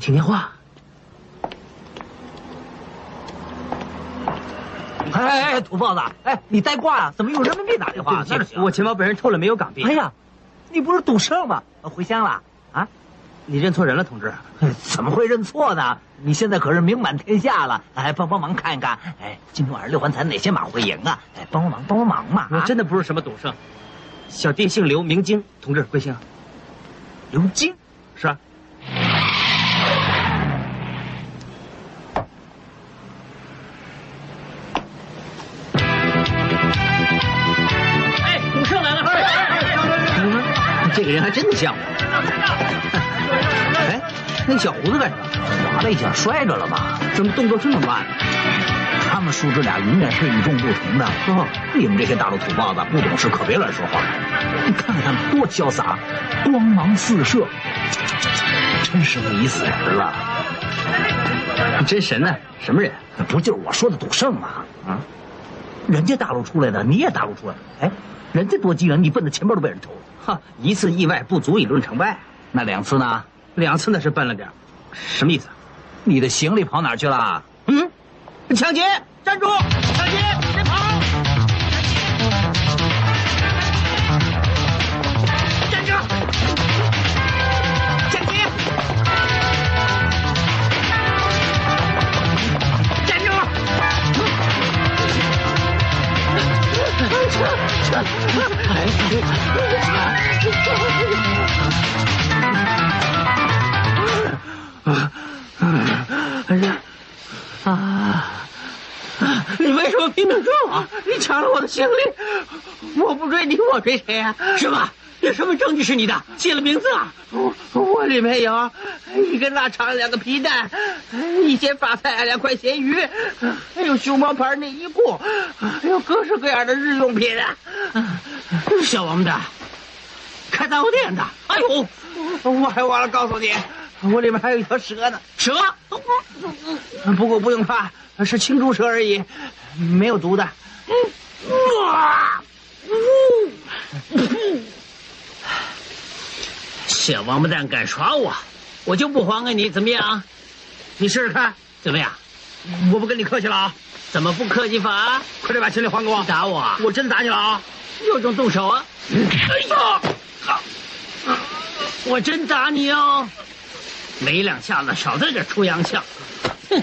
听电话。哎哎哎，土包子，哎，你带挂啊？怎么用人民币打电话？对不起，我钱包被人偷了，没有港币。哎呀，你不是赌圣吗？回乡了啊？你认错人了，同志。哎怎么会认错呢？你现在可是名满天下了，哎，帮帮忙看一看，哎，今天晚上六环彩哪些马会赢啊？哎，帮帮忙，帮帮忙嘛！我真的不是什么赌圣，小弟姓刘，名京，同志贵姓？刘金是啊。还真的像我。哎，那小胡子干什么？滑了一下，摔着了吧？怎么动作这么慢？他们叔侄俩永远是与众不同的。哦，你们这些大陆土包子不懂事，可别乱说话。你看看他们多潇洒，光芒四射，真是迷死人了。你真神呢、什么人？不就是我说的赌圣吗？啊，人家大陆出来的，你也大陆出来的。哎，人家多机灵，你笨的钱包都被人偷了。哈，一次意外不足以论成败，那两次呢？两次那是笨了点什么意思？你的行李跑哪儿去了？嗯，抢劫！站住！抢劫！你抢了我的行李，我不追你，我追谁呀、什么？有什么证据是你的？写了名字啊？我我里面有一根腊肠，两个皮蛋，一些发菜，两块咸鱼，还有熊猫牌内衣裤，还有各式各样的日用品。小王八蛋，开杂货店的。哎呦，我还忘了告诉你，我里面还有一条蛇呢。蛇？不过不用怕，是青竹蛇而已，没有毒的。哇！小王八蛋敢耍我，我就不还给你，怎么样？你试试看，怎么样？我不跟你客气了啊！怎么不客气法？快点把行李还给我！打我啊！我真打你了啊！有种动手啊！哎呀！我真打你哦！没两下子，少在这出洋相。哼！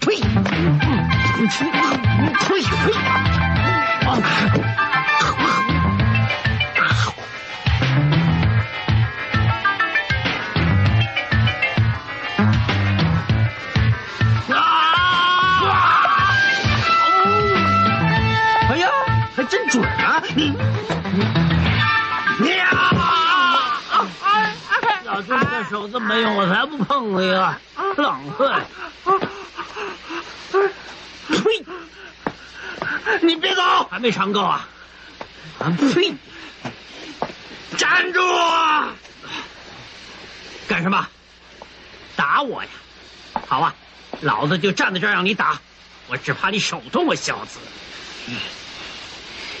呸！呸呸！哎呀，还真准啊！你，呀！要这手这么用，我才不碰你啊！浪费！呸！你别走！还没尝够啊！啊呸！站住！干什么？打我呀？好啊，老子就站在这儿让你打，我只怕你手痛啊，小子！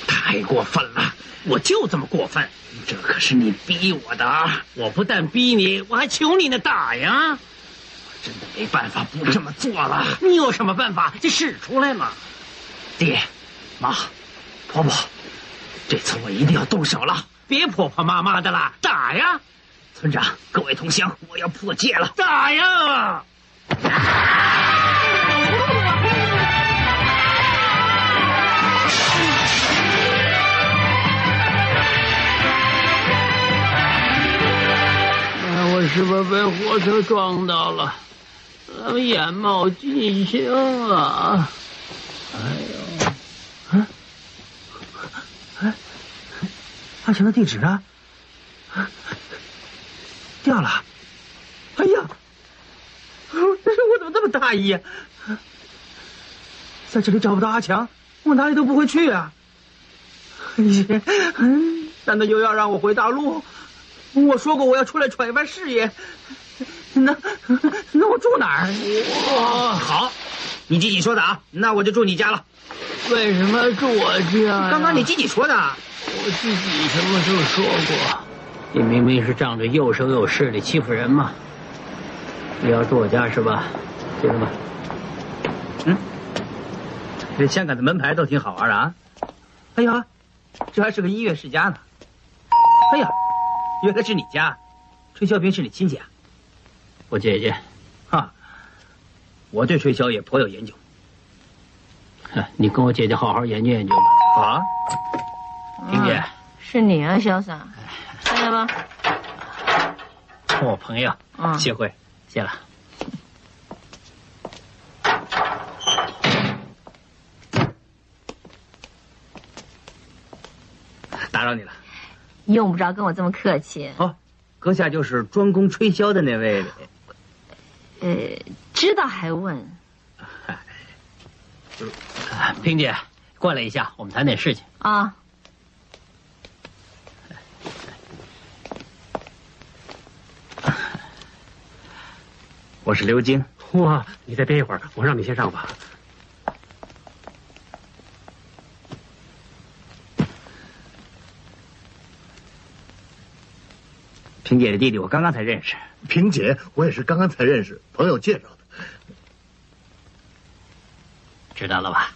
太过分了！我就这么过分，这可是你逼我的啊！我不但逼你，我还求你呢，打呀！真的没办法不这么做了。你有什么办法？就使出来嘛！爹、妈、婆婆，这次我一定要动手了！别婆婆妈妈的了，打呀！村长，各位同乡，我要破戒了！打呀！哎，我是不是被火车撞到了？眼冒金星啊！哎呦，嗯，阿强的地址呢？掉了！哎呀，我怎么这么大意？在这里找不到阿强，我哪里都不会去啊！嗯，难道又要让我回大陆？我说过我要出来闯一番事业，那那我住哪儿？哦，好，你自己说的啊，那我就住你家了。为什么住我家？刚刚你自己说的。我自己什么时候说过？你明明是仗着又生又势的欺负人嘛！你要住我家是吧？进来吧。嗯，这香港的门牌都挺好玩的啊。哎呀，这还是个音乐世家呢。哎呀，原来是你家，吹箫兵是你亲戚啊？我姐姐。哈，我对吹箫也颇有研究。你跟我姐姐好好研究研究吧。好啊，萍姐。是你啊，潇洒。进来吧。我朋友，嗯，谢会，谢了。打扰你了。用不着跟我这么客气。哦，阁下就是专攻吹箫的那位。呃，知道还问？萍姐，过来一下，我们谈点事情。啊。我是刘晶。哇，你再憋一会儿，我让你先上吧。萍姐的弟弟，我刚刚才认识。萍姐，我也是刚刚才认识，朋友介绍的。知道了吧？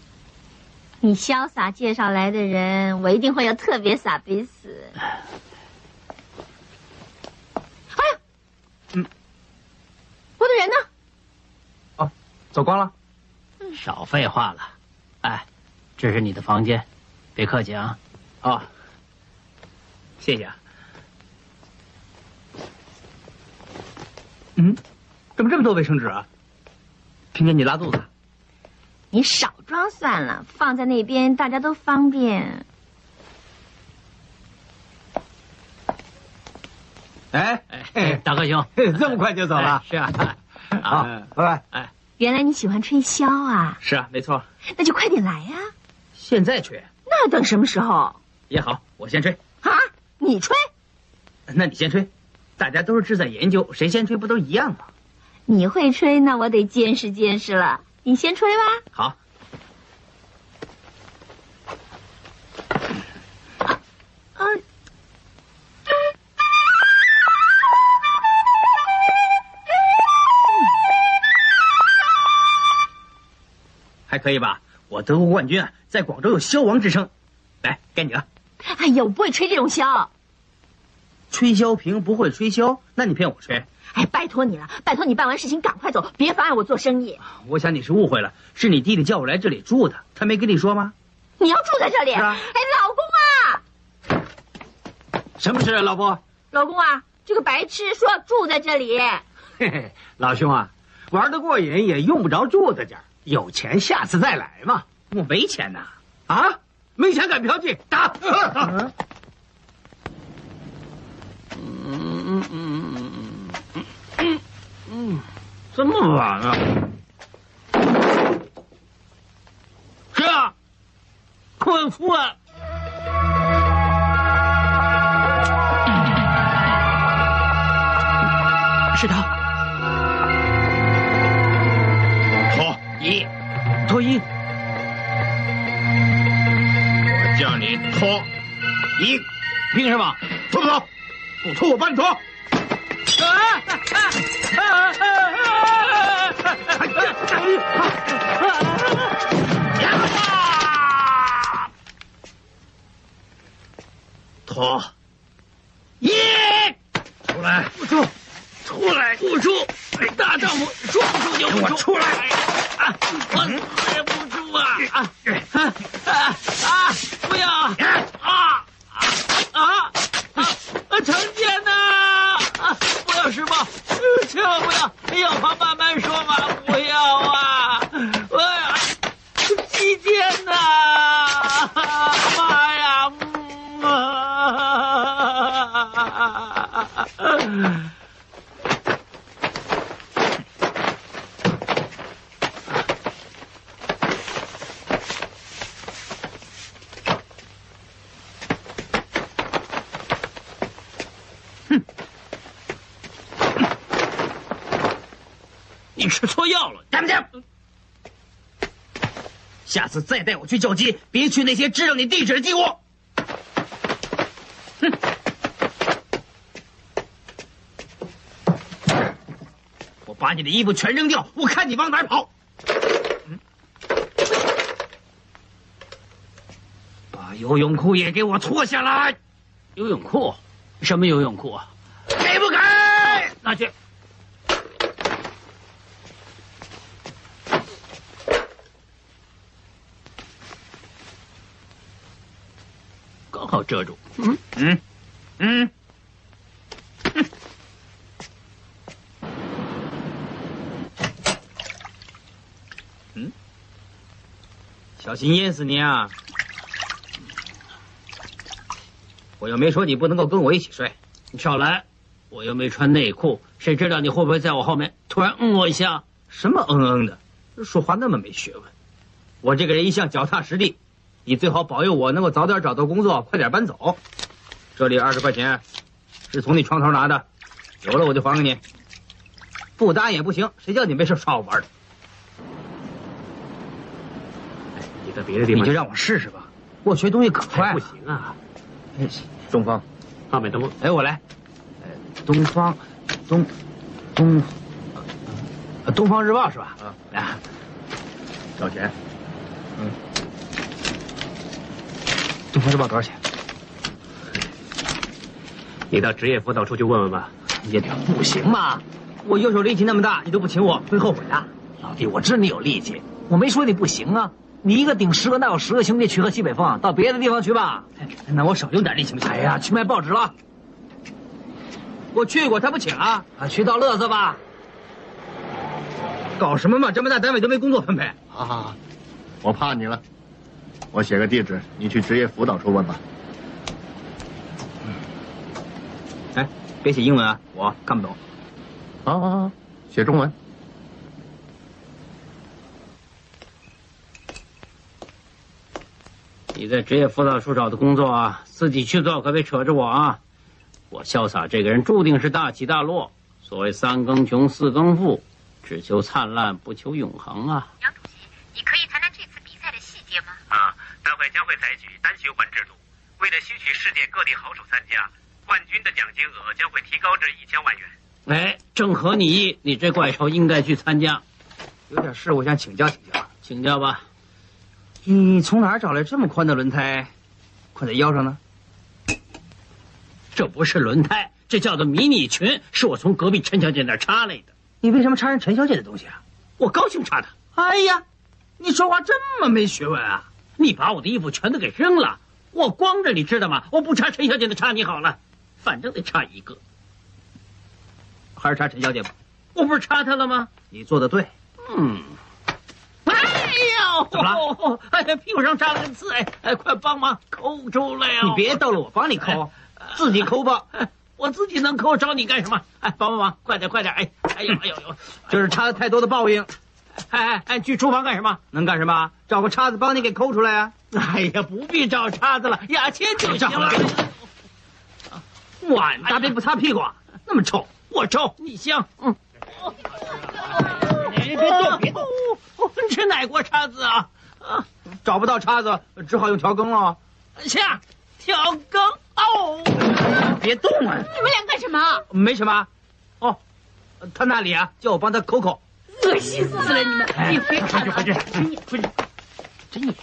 你潇洒介绍来的人，我一定会要特别傻逼死。哎呀，嗯，我的人呢？哦，走光了。少废话了。哎，这是你的房间，别客气啊。哦，谢谢啊。嗯，怎么这么多卫生纸啊？听见，你拉肚子？你少装算了，放在那边大家都方便。哎哎，大哥兄，这么快就走了？是啊。好，拜拜。哎，原来你喜欢吹箫啊？是啊，没错。那就快点来呀！现在吹？那等什么时候？也好，我先吹。啊，你吹？那你先吹。大家都是志在研究，谁先吹不都一样吗？你会吹，那我得见识见识了。你先吹吧。好。还可以吧？我得过冠军啊，在广州有箫王之称。来，该你了。哎呀，我不会吹这种箫。吹箫瓶不会吹箫，那你骗我吹？哎，拜托你了，拜托你办完事情赶快走，别妨碍我做生意。我想你是误会了，是你弟弟叫我来这里住的，他没跟你说吗？你要住在这里？哎，老公啊，什么事啊，老婆？老公啊，这个白痴说要住在这里。嘿嘿，老兄啊，玩得过瘾也用不着住在这儿，有钱下次再来嘛。我没钱呐。啊，没钱敢嫖妓，打！嗯嗯嗯嗯嗯嗯这么晚啊？是啊，困夫啊！是他，脱一，脱衣，我叫你脱一，凭什么？脱不脱？不脱我把你脱！脱！一出来！不出，出来不出！大丈夫说不出就不出！出来！啊，我死也不出！啊啊啊啊！不要！啊啊啊！啊！成天呐！啊！不要施暴，千万不要！要话慢慢说嘛！不要啊！我呀，几天呐！妈呀！嗯啊！吃错药了，干不干？下次再带我去叫鸡，别去那些知道你地址的鸡窝。哼！我把你的衣服全扔掉，我看你往哪儿跑！嗯把游泳裤也给我脱下来！游泳裤？什么游泳裤啊？给不给？拿去。遮住。嗯，嗯嗯。嗯，小心淹死你啊！我又没说你不能够跟我一起睡。你少来！我又没穿内裤，谁知道你会不会在我后面突然嗯我一下？什么嗯嗯的，说话那么没学问。我这个人一向脚踏实地，你最好保佑我能够早点找到工作，快点搬走。这里二十块钱，是从你床头拿的，有了我就还给你。不答应也不行，谁叫你没事耍我玩的？你在别的地方你就让我试试吧，我学东西可快不。行啊。哎东方，阿美东，哎，我来。呃，东方，东，东，呃东方日报是吧？啊，来，找钱。东方日报多少钱？你到职业辅导处去问问吧。也不行嘛！我右手力气那么大，你都不请我，会后悔的。老弟，我知你有力气，我没说你不行啊。你一个顶十个，那有十个兄弟去喝西北风，到别的地方去吧。那我少用点力行不行？哎呀，去卖报纸了，我去过，他不请啊？啊，去倒乐子吧。搞什么嘛？这么大单位都没工作分配。好好好，我怕你了。我写个地址，你去职业辅导处问吧。哎，别写英文啊，我看不懂。好好好，写中文。你在职业辅导处找的工作啊，自己去做，可别扯着我啊！我潇洒这个人注定是大起大落。所谓三更穷，四更富，只求灿烂，不求永恒啊！杨主席，你可以谈谈这次比赛的细节吗？啊，大会将会采取单循环制度，为了吸取世界各地好手参加，冠军的奖金额将会提高至一千万元。哎，正合你意，你这怪兽应该去参加，有点事，我想请教请教。请教吧。你从哪儿找来这么宽的轮胎？捆在腰上呢？这不是轮胎，这叫做迷你裙，是我从隔壁陈小姐那儿插来的。你为什么插人陈小姐的东西啊？我高兴插的。哎呀，你说话这么没学问啊！你把我的衣服全都给扔了，我光着，你知道吗？我不插陈小姐的，插你好了，反正得插一个。还是插陈小姐吧。我不是插她了吗？你做的对。嗯。哎呦！怎么了？哎呀，屁股上扎了个刺！哎哎，快帮忙抠出来呀！你别逗了，我帮你抠，自己抠吧。我自己能抠，找你干什么？哎，帮帮忙，快点，快点！哎，哎呦，哎呦呦，就是差了太多的报应。哎哎哎，去厨房干什么？能干什么？找个叉子帮你给抠出来啊！哎呀，不必找叉子了，牙签就行了。哇，大便不擦屁股，那么臭，我臭，你香。嗯。你别动，别动！这哪锅叉子啊？啊，找不到叉子，只好用调羹了。下，调羹哦！别动啊！你们俩干什么？没什么。哦，他那里啊，叫我帮他抠抠。恶心死了你们！你别看，快去，快去，快去！真野。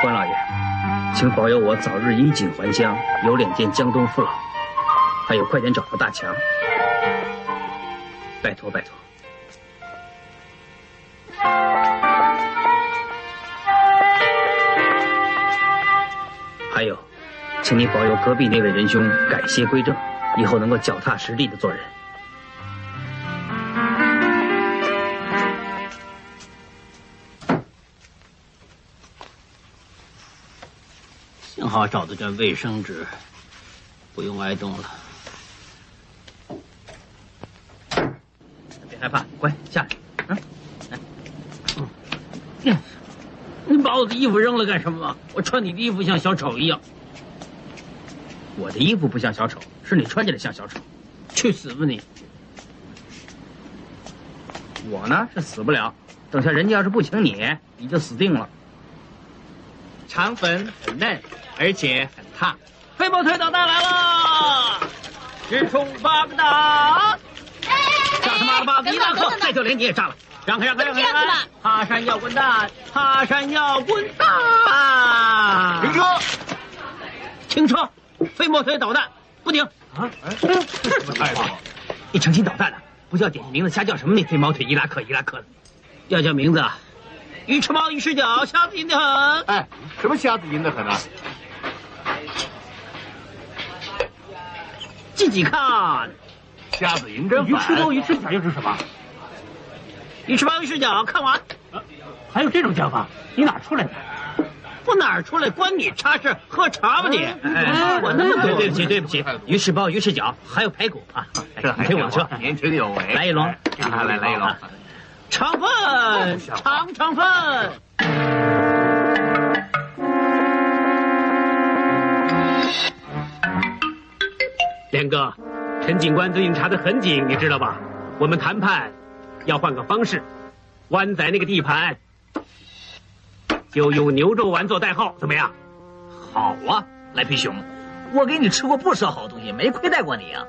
关老爷，请保佑我早日衣锦还乡，有脸见江东父老。还有，快点找到大强，拜托拜托。还有，请你保佑隔壁那位仁兄改邪归正，以后能够脚踏实地的做人。幸好找到这卫生纸，不用挨冻了。别害怕，乖，下来。嗯，嗯，你把我的衣服扔了干什么？我穿你的衣服像小丑一样。我的衣服不像小丑，是你穿起来像小丑。去死吧你！我呢是死不了，等下人家要是不请你，你就死定了。肠粉很嫩，而且很烫。飞毛腿导弹来了！直冲八个大！炸他妈的吧！你大克，再就连你也炸了！让开让开让开！爬山要滚蛋，爬山要滚蛋！停车！停车！飞毛腿导弹不停！啊！哎，什么态度？你成心捣蛋的！不叫点名字，瞎叫什么你飞毛腿伊拉克伊拉克的？要叫名字啊！鱼吃猫鱼吃脚，瞎子赢得很！哎，什么瞎子赢得很啊？自己看。瞎子淫真鱼吃猫鱼吃脚又是什么？鱼翅包鱼翅饺，看完。还有这种叫法？你哪出来的？我哪儿出来？关你差事？喝茶吧你！哎，我那么多，对不起对不起，鱼翅包、鱼翅饺，还有排骨啊！这陪我的车，年轻有为。来一笼，来来一笼，肠粉，肠肠粉。连哥，陈警官最近查的很紧，你知道吧？我们谈判要换个方式，湾仔那个地盘就用牛肉丸做代号，怎么样？好啊，赖皮熊，我给你吃过不少好东西，没亏待过你啊。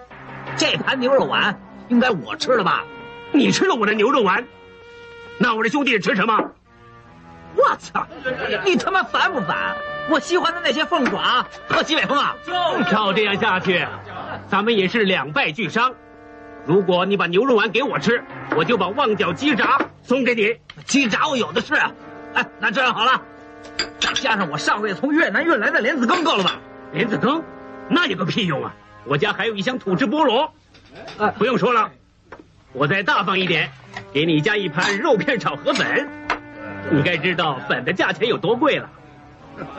这盘牛肉丸应该我吃了吧？你吃了我的牛肉丸，那我的兄弟吃什么？我操！你他妈烦不烦？我喜欢的那些凤爪和西北风啊！照这样下去，咱们也是两败俱伤。如果你把牛肉丸给我吃，我就把旺角鸡杂送给你。鸡杂我有的是。哎，那这样好了，再加上我上个月从越南运来的莲子羹，够了吧？莲子羹，那有个屁用啊！我家还有一箱土制菠萝。啊，不用说了，我再大方一点，给你加一盘肉片炒河粉。你该知道粉的价钱有多贵了，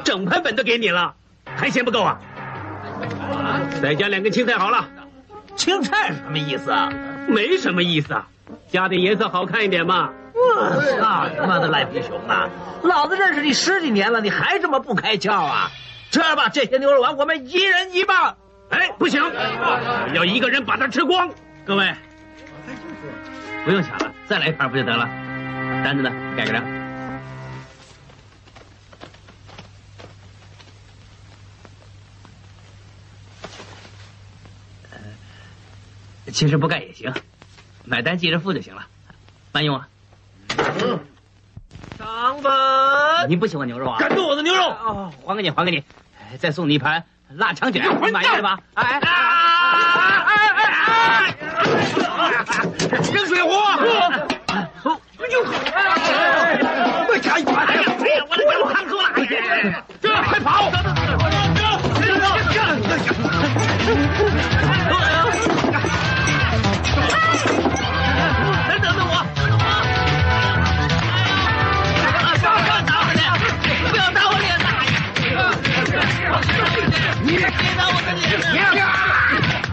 整盘粉都给你了，还嫌不够啊？再加两根青菜好了。青菜是什么意思啊？没什么意思啊，加点颜色好看一点嘛。我操你妈的赖皮熊啊！老子认识你十几年了，你还这么不开窍啊？这样吧，这些牛肉丸我们一人一半。哎，不行，要一个人把它吃光。各位，不用抢了，再来一盘不就得了？单子呢？盖个章。其实不干也行，买单记着付就行了，慢用啊。上分。你不喜欢牛肉啊？敢动我的牛肉！哦，还给你，还给你。哎再送你一盘腊肠卷，你满意了吧？哎哎啊！扔水壶！再加一盘！哎呀，我的脚汗出来！这快跑！等别打我的脸！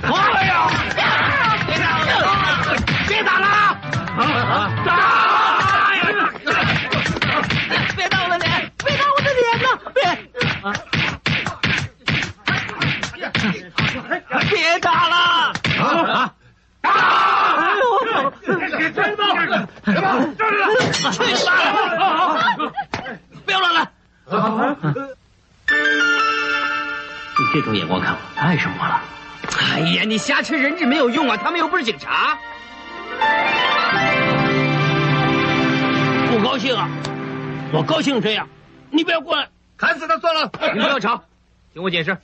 哎呀！别打了！别打了！打！别打我的脸！别打我的脸呐！别！别打了！啊！啊！别打！去你妈！不要乱来！你这种眼光看我，爱上我了？哎呀，你挟持人质没有用啊！他们又不是警察。不高兴啊！我高兴这样，你不要过来，砍死他算了。你不要吵，听我解释。啊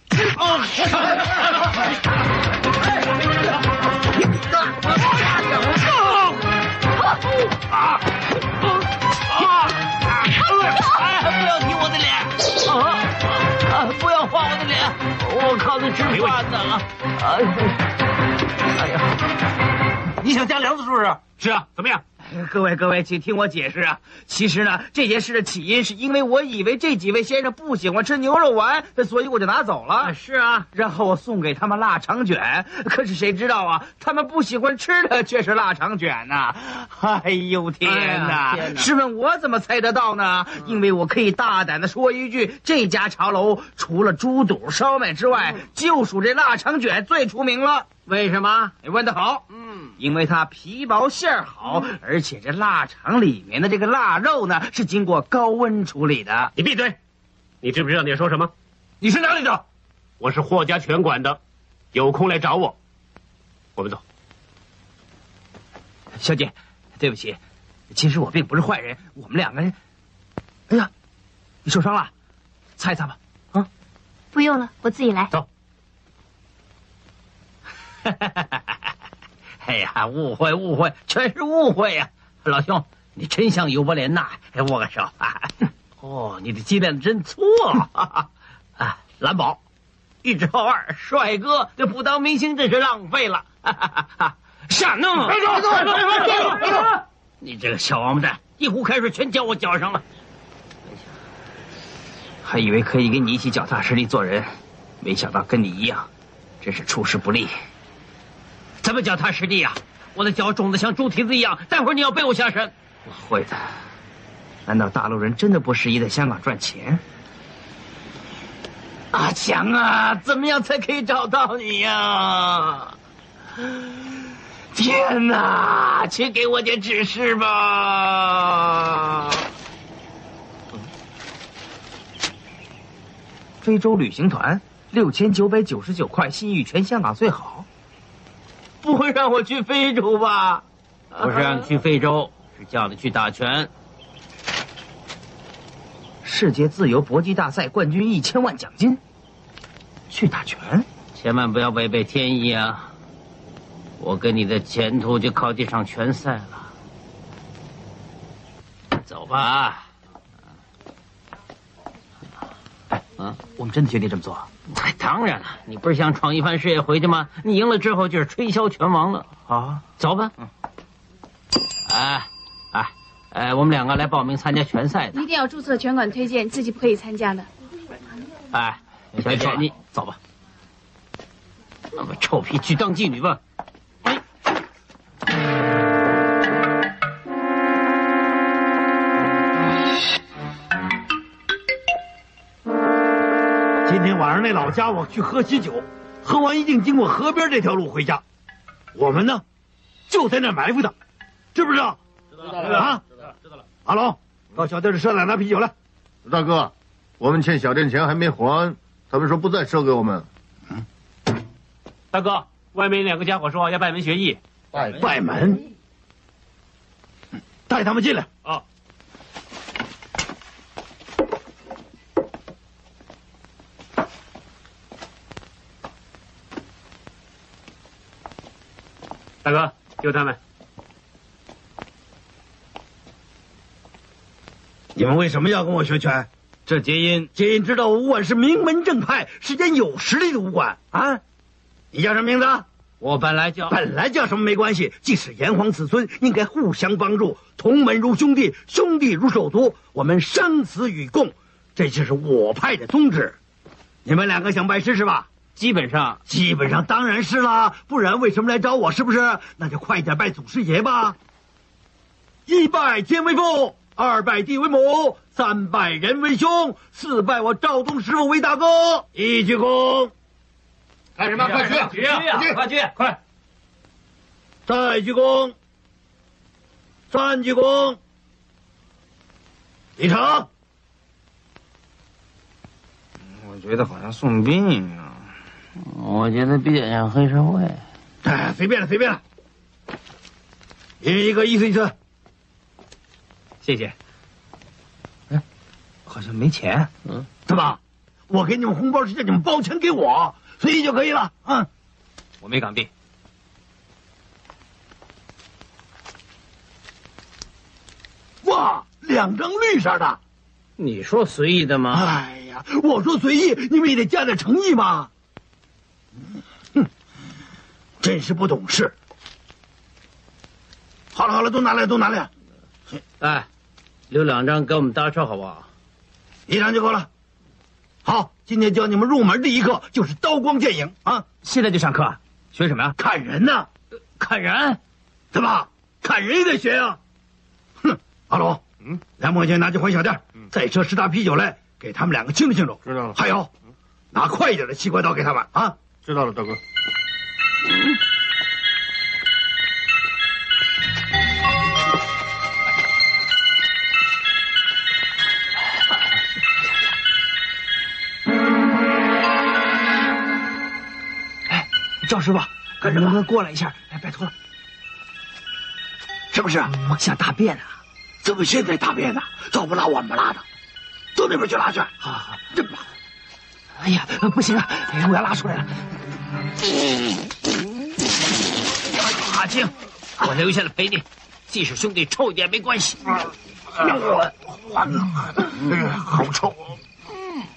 不要踢我的脸！我靠着吃饭呢！哎呀！你想加梁子是不是？是啊，怎么样？各位各位，请听我解释啊！其实呢，这件事的起因是因为我以为这几位先生不喜欢吃牛肉丸，所以我就拿走了。是啊，然后我送给他们腊肠卷，可是谁知道啊，他们不喜欢吃的却是腊肠卷呐！哎呦天哪！试问我怎么猜得到呢？因为我可以大胆的说一句，这家茶楼除了猪肚烧麦之外，就属这腊肠卷最出名了。为什么？你问的好，嗯，因为它皮薄馅儿好，而且这腊肠里面的这个腊肉呢是经过高温处理的。你闭嘴！你知不知道你在说什么？你是哪里的？我是霍家拳馆的，有空来找我。我们走。小姐，对不起，其实我并不是坏人，我们两个人。哎呀，你受伤了，擦一擦吧。啊，不用了，我自己来。走。哎呀，误会误会，全是误会呀、老兄，你真像尤伯莲呐！哎，握个手。哦，你的鸡蛋真粗啊！啊，蓝宝，一直号二，帅哥，这不当明星真是浪费了。傻弄！别说，别说，别动，别说，别说！你这个小王八蛋，一壶开水全浇我脚上了。还以为可以跟你一起脚踏实地做人，没想到跟你一样，真是出师不利。怎么脚踏实地呀、我的脚肿得像猪蹄子一样，待会儿你要背我下山。我会的。难道大陆人真的不适宜在香港赚钱？阿强啊，怎么样才可以找到你呀、天哪，请给我点指示吧。非洲旅行团六千九百九十九块，信誉全香港最好。不会让我去非洲吧？不是让你去非洲，是叫你去打拳。世界自由搏击大赛冠军一千万奖金，去打拳，千万不要违背天意啊！我跟你的前途就靠这场拳赛了。走吧。我们真的决定这么做？哎，当然了，你不是想闯一番事业回去吗？你赢了之后就是吹箫拳王了。啊，走吧。嗯。哎，哎，哎，我们两个来报名参加拳赛的。一定要注册拳馆推荐，自己不可以参加的。哎，小姐，你走吧。那么臭屁，去当妓女吧。那老家伙去喝喜酒，喝完一定经过河边这条路回家。我们呢，就在那埋伏他，知不知道？知道了啊，知道了，知道了。阿龙，到小店的赊两拿啤酒来。大哥，我们欠小店钱还没还，他们说不再赊给我们。大哥，外面两个家伙说要拜门学艺。拜拜门。带他们进来。啊。大哥，救他们！你们为什么要跟我学拳？这结因，结因知道武馆是名门正派，是间有实力的武馆啊！你叫什么名字？我本来叫……本来叫什么没关系，既是炎黄子孙，应该互相帮助，同门如兄弟，兄弟如手足，我们生死与共，这就是我派的宗旨。你们两个想拜师是吧？基本上，基本上当然是啦，不然为什么来找我？是不是？那就快点拜祖师爷吧！一拜天为父，二拜地为母，三拜人为兄，四拜我赵宗师傅为大哥。一鞠躬，干什么？快去！去呀！快去！快！再鞠躬，三鞠躬，李成。我觉得好像送殡一样。我觉得比较像黑社会。哎，随便了，随便了。一人一个，意思意思。谢谢。哎，好像没钱。嗯，怎么？我给你们红包是叫你们包钱给我，随意就可以了。嗯，我没港币。哇，两张绿色的。你说随意的吗？哎呀，我说随意，你们也得加点诚意嘛。哼，真是不懂事。好了好了，都拿来都拿来。哎，留两张给我们搭车好不好？一张就够了。好，今天教你们入门第一课就是刀光剑影啊！现在就上课，学什么呀？砍人呢。砍人？怎么？砍人也得学呀？哼，阿龙，嗯，来墨镜拿去换小店，再车十打啤酒来，给他们两个庆祝庆祝。知道了。还有，拿快一点的西瓜刀给他们啊！知道了，大哥。哎，赵师傅，能不能过来一下？哎，拜托了。是不是？我想大便啊！怎么现在大便呢？早不拉晚不拉的，到那边去拉去。好好好，这吧。哎呀，不行啊！哎，我要拉出来了。阿青，我留下来陪你，即使兄弟臭一点没关系。我完了，好臭！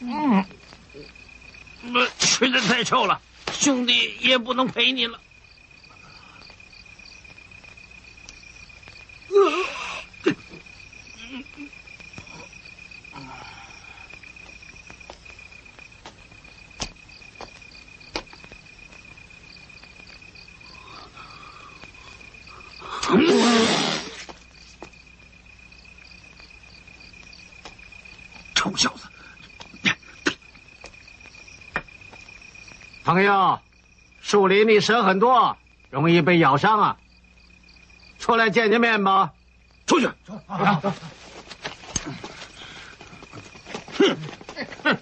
嗯嗯，吃的太臭了，兄弟也不能陪你了。臭小子！朋友，树林里蛇很多，容易被咬伤啊。出来见见面吧。出去。走，走。哼哼！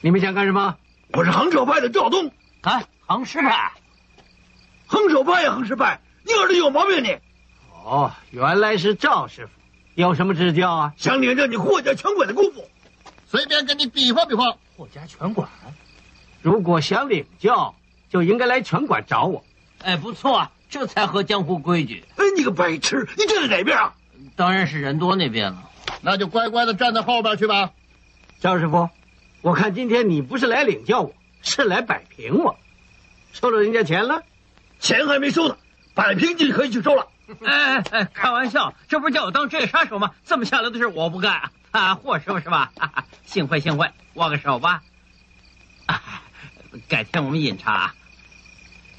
你们想干什么？我是横手派的赵东。啊，横师派。横手派呀，横师派，你耳朵有毛病你？哦，原来是赵师傅，有什么指教啊？想领着你霍家拳馆的功夫，随便跟你比划比划。霍家拳馆，如果想领教，就应该来拳馆找我。哎，不错啊，这才合江湖规矩。哎，你个白痴，你站在哪边啊？当然是人多那边了。那就乖乖的站在后边去吧。赵师傅，我看今天你不是来领教我，是来摆平我。收了人家钱了？钱还没收呢，摆平就可以去收了。哎哎哎，开玩笑，这不是叫我当职业杀手吗？这么下流的事我不干啊！啊，霍师傅是吧？幸会幸会，握个手吧。啊，改天我们饮茶。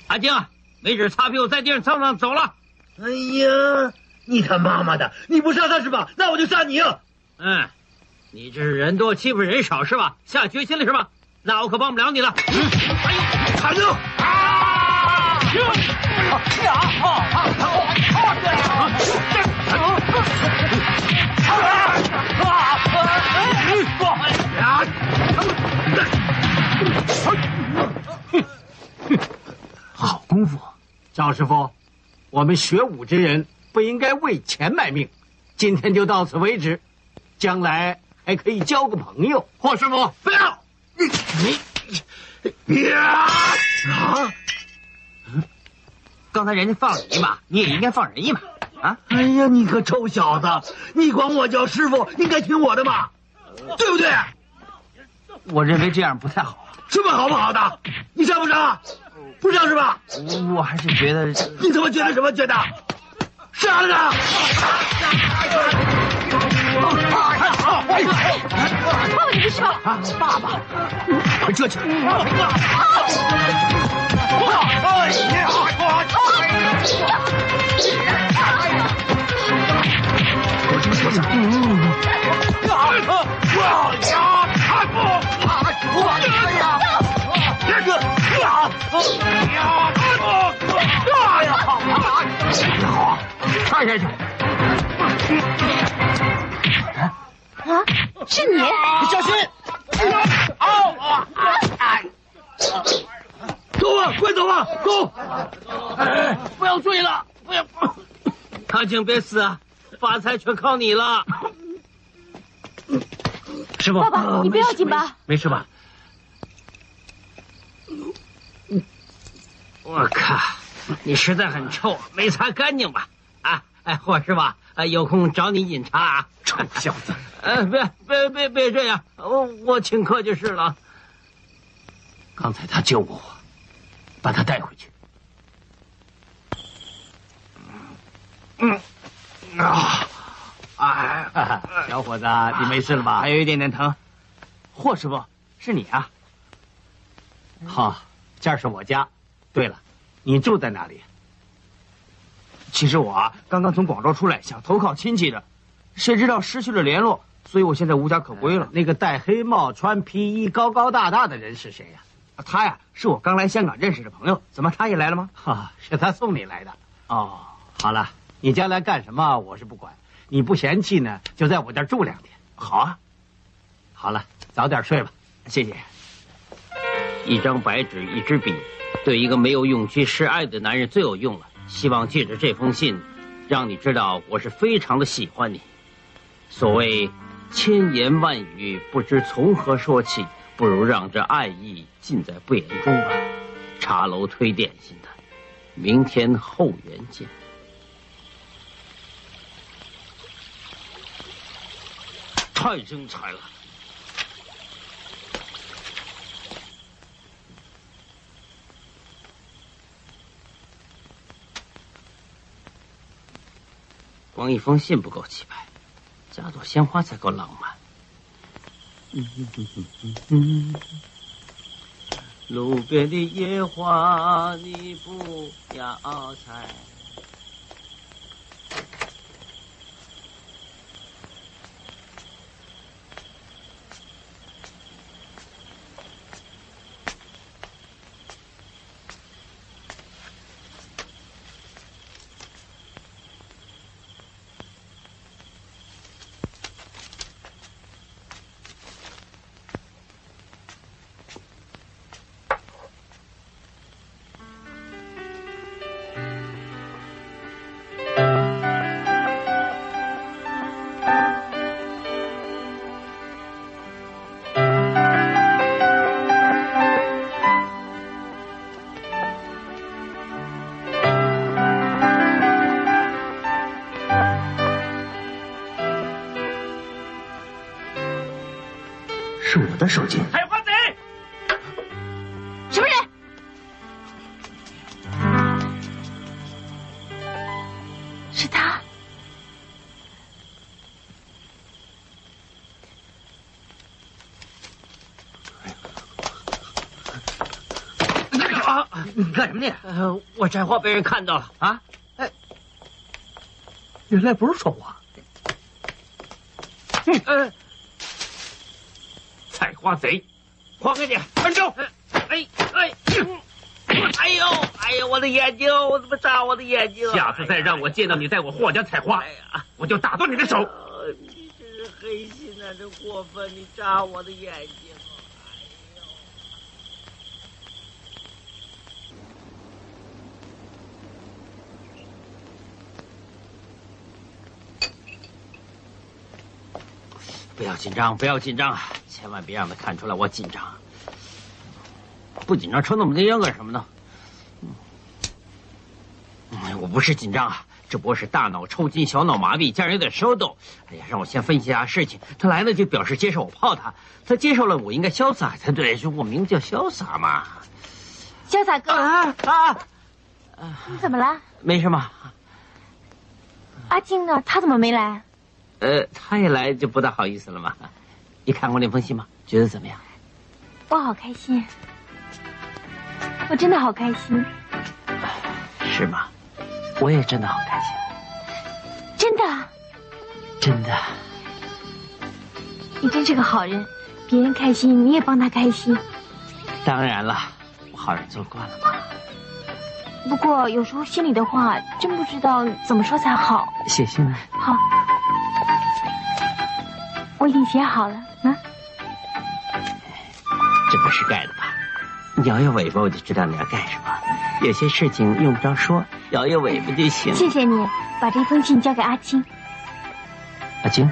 阿静，没纸擦屁股在地上蹭蹭走了。哎呀，你他妈妈的，你不杀他是吧？那我就杀你啊！嗯，你这是人多欺负人少是吧？下决心了是吧？那我可帮不了你了。嗯，哎呦，砍住！啊！啊啊啊！啊！啊！啊！好功夫，赵师傅，我们学武之人不应该为钱卖命。今天就到此为止，将来还可以交个朋友。霍师傅，不要你你呀啊！刚才人家放了你一马，你也应该放人一马啊！哎呀，你个臭小子，你管我叫师傅，应该听我的吧？对不对？我认为这样不太好。什么好不好的？你上不上？不上是吧？我我还是觉得。你怎么觉得什么觉得？杀了他！爸爸，你没事吧？啊，爸爸，快撤去！看不，我呀呀，这个呀，呀，看不，呀呀，好，踹下去。啊，是你！小心！啊啊！哎！走吧，快走吧，走！哎，不要追了，不要！唐景别死啊，发财全靠你了。师傅，爸爸，你不要紧吧？没事吧？我靠，你实在很臭，没擦干净吧？啊，哎，霍师傅，啊，有空找你饮茶啊。臭小子！呃，别别别别这样，我我请客就是了。刚才他救过我，把他带回去。嗯啊，哎，小伙子，你没事了吧？还有一点点疼。霍师傅，是你啊？好，这儿是我家。对了，你住在哪里？其实我啊，刚刚从广州出来，想投靠亲戚的，谁知道失去了联络，所以我现在无家可归了。那个戴黑帽、穿皮衣、高高大大的人是谁呀？他呀，是我刚来香港认识的朋友。怎么他也来了吗？哈，是他送你来的。哦，好了，你将来干什么我是不管，你不嫌弃呢，就在我这儿住两天。好啊。好了，早点睡吧。谢谢。一张白纸，一支笔，对一个没有勇气示爱的男人最有用了。希望借着这封信，让你知道我是非常的喜欢你。所谓千言万语不知从何说起，不如让这爱意尽在不言中啊。茶楼推点心的，明天后园见。太精彩了！光一封信不够气派，加朵鲜花才够浪漫。路边的野花你不要采。干什么呢？呃，我摘花被人看到了啊！哎，原来不是说我。嗯呃，采花贼，还给你，站住！哎哎，哎 呦哎呦，我的眼睛，我怎么扎我的眼睛？下次再让我见到你在我霍家采花，哎呀，我就打断你的手。呃你真是黑心啊，真过分！你扎我的眼睛。不要紧张，不要紧张，千万别让他看出来我紧张。不紧张抽那么多烟干什么呢？我不是紧张啊，只不过是大脑抽筋、小脑麻痹，加上有点烧抖。哎呀，让我先分析一下事情。他来了就表示接受我泡他，他接受了我应该潇洒才对，说我名字叫潇洒嘛。潇洒哥啊啊！你怎么了？没什么。阿静呢？他怎么没来？呃，他一来就不大好意思了嘛。你看过那封信吗？觉得怎么样？我好开心，我真的好开心。是吗？我也真的好开心。真的？真的。你真是个好人，别人开心你也帮他开心。当然了，我好人做惯了嘛。不过有时候心里的话，真不知道怎么说才好。写信来。好，我已经写好了。啊，这不是盖的吧？摇摇尾巴我就知道你要干什么。有些事情用不着说，摇摇尾巴就行。谢谢你把这封信交给阿金。阿金，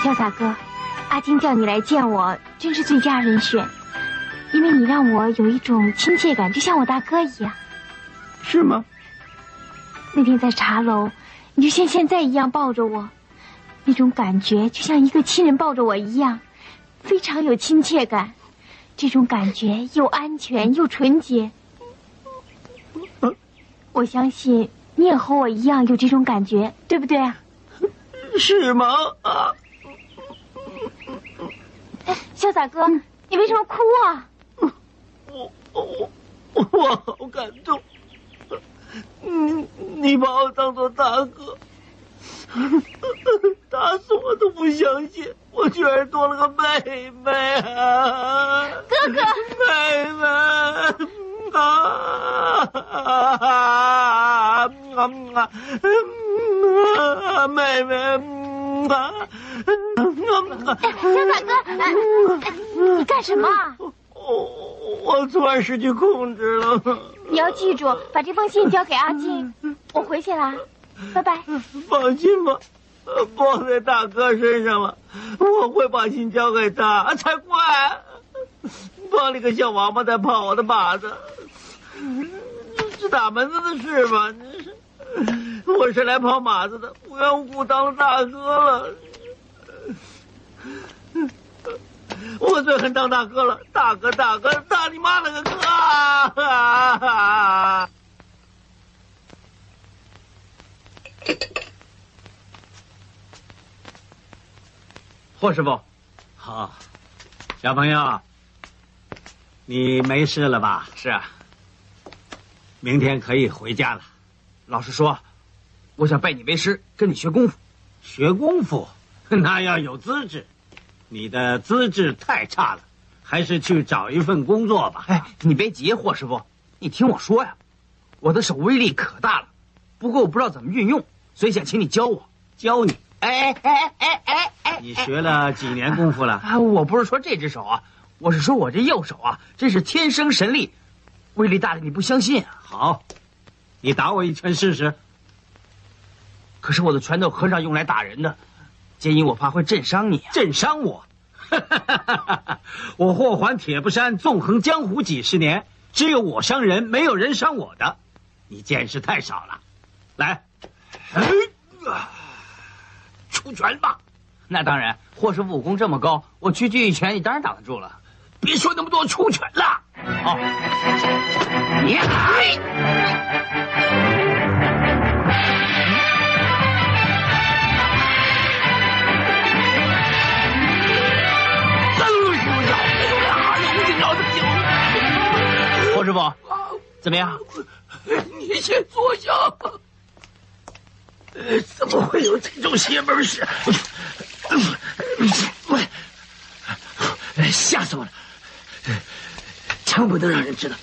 潇洒哥，阿金叫你来见我，真是最佳人选。因为你让我有一种亲切感，就像我大哥一样，是吗？那天在茶楼，你就像现在一样抱着我，那种感觉就像一个亲人抱着我一样，非常有亲切感。这种感觉又安全又纯洁。我相信你也和我一样有这种感觉，对不对啊？是吗？啊！潇洒哥，你为什么哭啊？我我我好感动，你，你把我当做大哥，打死我都不相信，我居然多了个妹妹啊！哥哥，妹妹啊啊啊！妹妹啊！潇洒哥，你干什么？我我突然失去控制了。你要记住，把这封信交给阿金。我回去了，拜拜。放心吧，包在大哥身上了，我会把信交给他，才怪。包你个小王八蛋跑我的马子，是哪门子的事吗？我是来跑马子的，无缘无故当大哥了。我最恨当大哥了，大哥大哥大你妈了个哥！啊！霍师傅，好，小朋友，你没事了吧？是啊，明天可以回家了。老实说，我想拜你为师，跟你学功夫。学功夫，那要有资质。你的资质太差了，还是去找一份工作吧。哎，你别急，霍师傅，你听我说呀，我的手威力可大了，不过我不知道怎么运用，所以想请你教我。教你？哎哎哎哎哎哎！你学了几年功夫了？啊，我不是说这只手啊，我是说我这右手啊，真是天生神力，威力大的你不相信啊。好，你打我一拳试试。可是我的拳头很少用来打人的。建议我怕会震伤你，震伤我。我霍桓铁布衫纵横江湖几十年，只有我伤人，没有人伤我的。你见识太少了。来，哎，哎出拳吧。那当然，霍师傅武功这么高，我区区一拳，你当然挡得住了。别说那么多，出拳了。好，你。霍师傅，怎么样？你先坐下。怎么会有这种邪门事？喂，吓死我了！千万不能让人知道。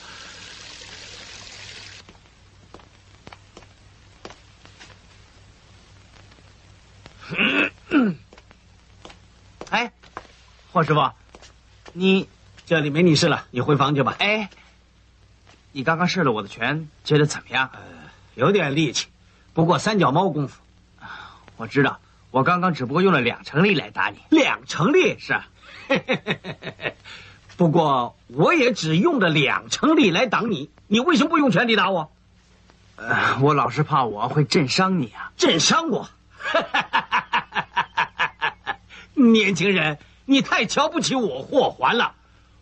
哎，霍师傅，你这里没你事了，你回房去吧。哎。你刚刚试了我的拳，觉得怎么样？呃，有点力气，不过三脚猫功夫。我知道，我刚刚只不过用了两成力来打你。两成力是啊，不过我也只用了两成力来挡你，你为什么不用全力打我？呃，我老是怕我会震伤你啊。震伤我？年轻人，你太瞧不起我霍桓了。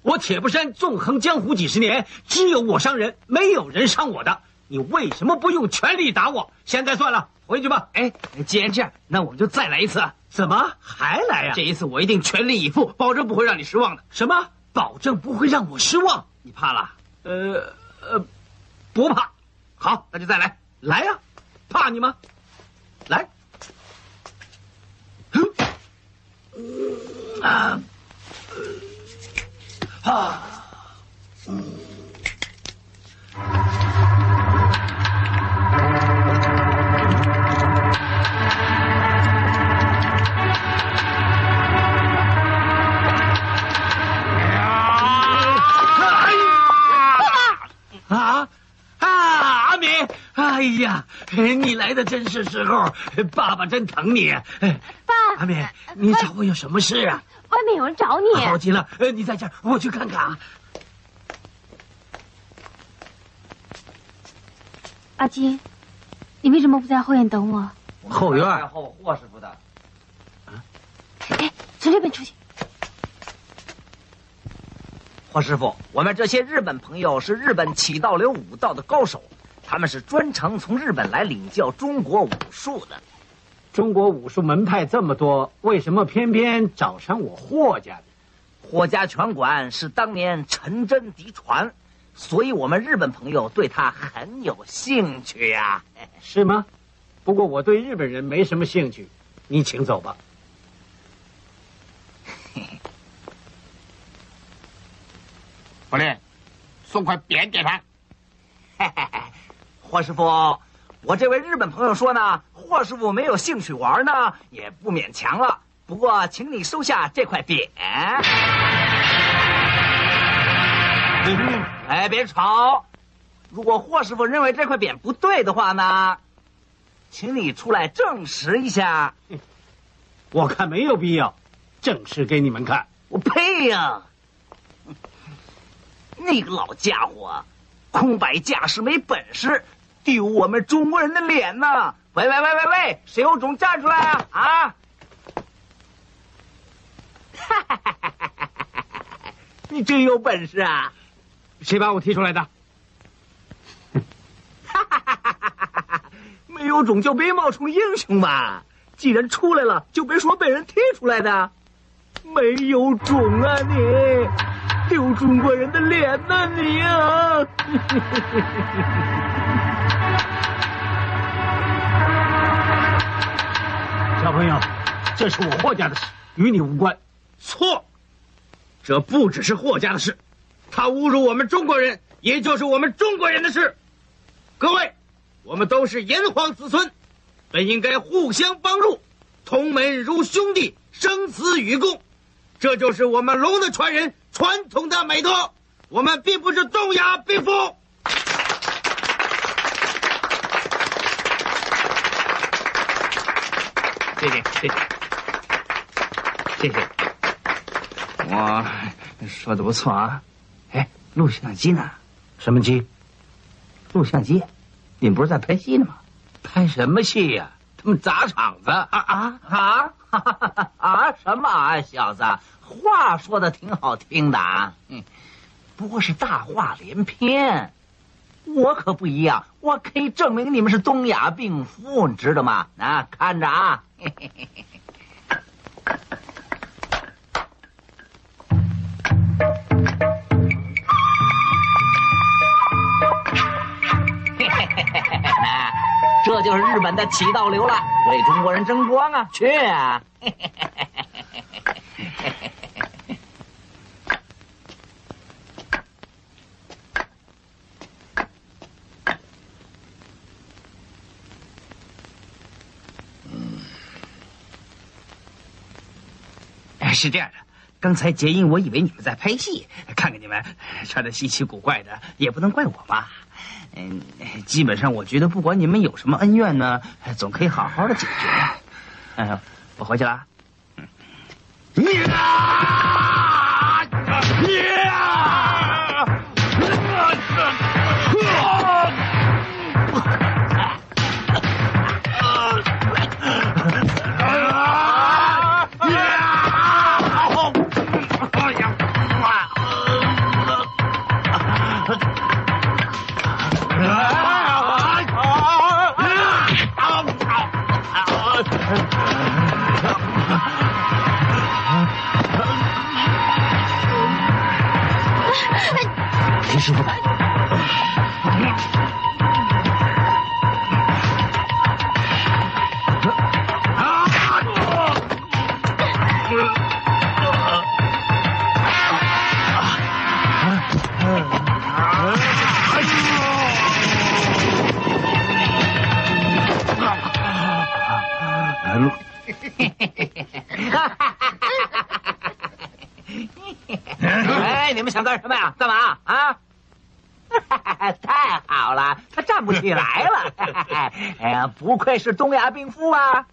我铁布衫纵横江湖几十年，只有我伤人，没有人伤我的。你为什么不用全力打我？现在算了，回去吧。哎，既然这样，那我们就再来一次。怎么还来呀、这一次我一定全力以赴，保证不会让你失望的。什么？保证不会让我失望？你怕了？呃呃，不怕。好，那就再来。来呀、怕你吗？来。啊啊！啊哎呀，你来的真是时候，爸爸真疼你。爸，阿敏，你找我有什么事啊？外面有人找你。好极了，呃，你在这儿，我去看看啊。阿金，你为什么不在后院等我？后院后霍师傅的。哎，从这边出去。霍师傅，我们这些日本朋友是日本起道流武道的高手，他们是专程从日本来领教中国武术的。中国武术门派这么多，为什么偏偏找上我霍家的？霍家拳馆是当年陈真嫡传，所以我们日本朋友对他很有兴趣呀、是吗？不过我对日本人没什么兴趣，你请走吧。不练，送块匾给他。霍师傅，我这位日本朋友说呢，霍师傅没有兴趣玩呢，也不勉强了。不过，请你收下这块匾。嗯，哎，别吵！如果霍师傅认为这块匾不对的话呢，请你出来证实一下。我看没有必要，证实给你们看。我呸呀！那个老家伙，空摆架势没本事，丢我们中国人的脸呢！喂喂喂喂喂，谁有种站出来啊！啊！哈哈哈你真有本事啊！谁把我踢出来的？哈哈哈没有种就别冒充英雄嘛！既然出来了，就别说被人踢出来的。没有种啊你！丢中国人的脸呐你啊！小朋友，这是我霍家的事，与你无关。错，这不只是霍家的事，他侮辱我们中国人，也就是我们中国人的事。各位，我们都是炎黄子孙，本应该互相帮助，同门如兄弟，生死与共。这就是我们龙的传人传统的美德。我们并不是东亚病夫。谢谢谢谢谢谢，我说的不错啊。哎，录像机呢？什么机？录像机？你们不是在拍戏呢吗？拍什么戏呀、他们砸场子啊啊啊 啊！什么啊，小子，话说的挺好听的啊，嗯，不过是大话连篇。我可不一样，我可以证明你们是东亚病夫，你知道吗？啊，看着啊！嘿嘿嘿，啊，这就是日本的起道流了，为中国人争光啊，去啊，嘿嘿嘿嘿。是这样的，刚才结英，我以为你们在拍戏，看看你们穿的稀奇古怪的，也不能怪我吧。嗯，基本上我觉得，不管你们有什么恩怨呢，总可以好好的解决。哎，我回去了。是东亚病夫啊！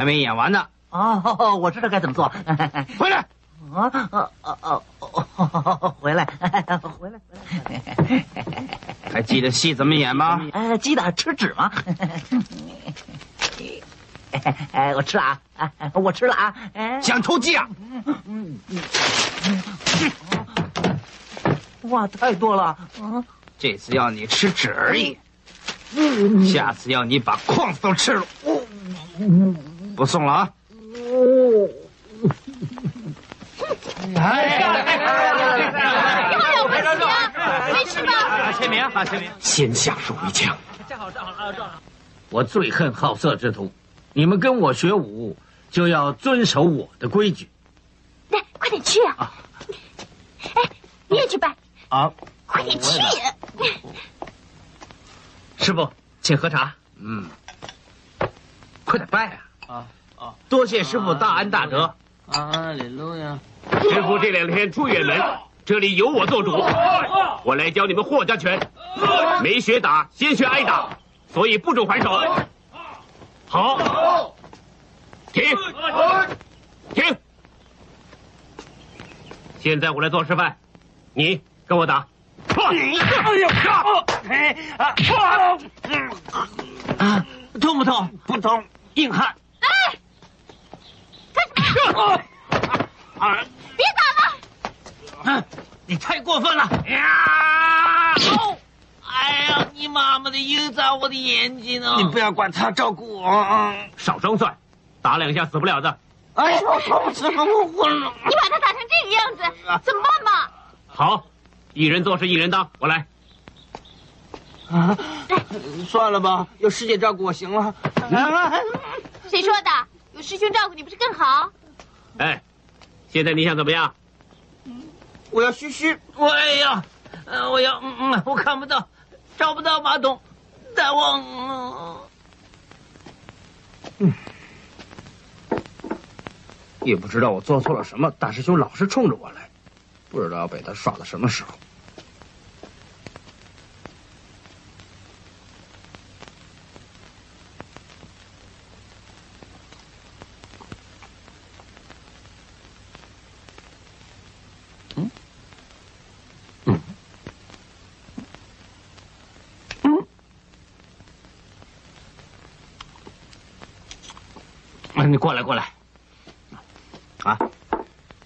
还没演完呢，哦，我知道该怎么做。回来！啊啊啊啊！回来，回来，回来！还记得戏怎么演吗？哎，记得吃纸吗？哎，我吃了啊！哎，我吃了啊！哎，想偷鸡啊？哇，太多了！啊，这次要你吃纸而已，下次要你把框子都吃了。不送了啊！没事吧？签名啊，签名！先下手为强。站好，站好了，站好。我最恨好色之徒，你们跟我学武就要遵守我的规矩来，快点去啊！哎，你也去拜，啊！快点去！师傅，请喝茶。嗯，快点拜啊！啊啊！多谢师傅大恩大德。啊，李路呀！师傅这两天出远门，这里由我做主，我来教你们霍家拳。没学打，先学挨打，所以不准还手。好，停，停。现在我来做示范，你跟我打。哎呀！啊，痛不痛？不痛，硬汉。哎，干什么？啊！别打了！啊！你太过分了！呀！哎呀，你妈妈的又砸我的眼睛了！你不要管他，照顾我。少装蒜，打两下死不了的。哎呀，痛死了，我昏了！你把他打成这个样子，怎么办嘛？好，一人做事一人当，我来。啊，算了吧，有师姐照顾我行了。谁说的？有师兄照顾你不是更好？哎，现在你想怎么样？我要嘘嘘。我哎呀，呃，我要，嗯嗯，我看不到，找不到马桶，大王。嗯，也不知道我做错了什么，大师兄老是冲着我来，不知道要被他耍到什么时候。你过来过来。啊，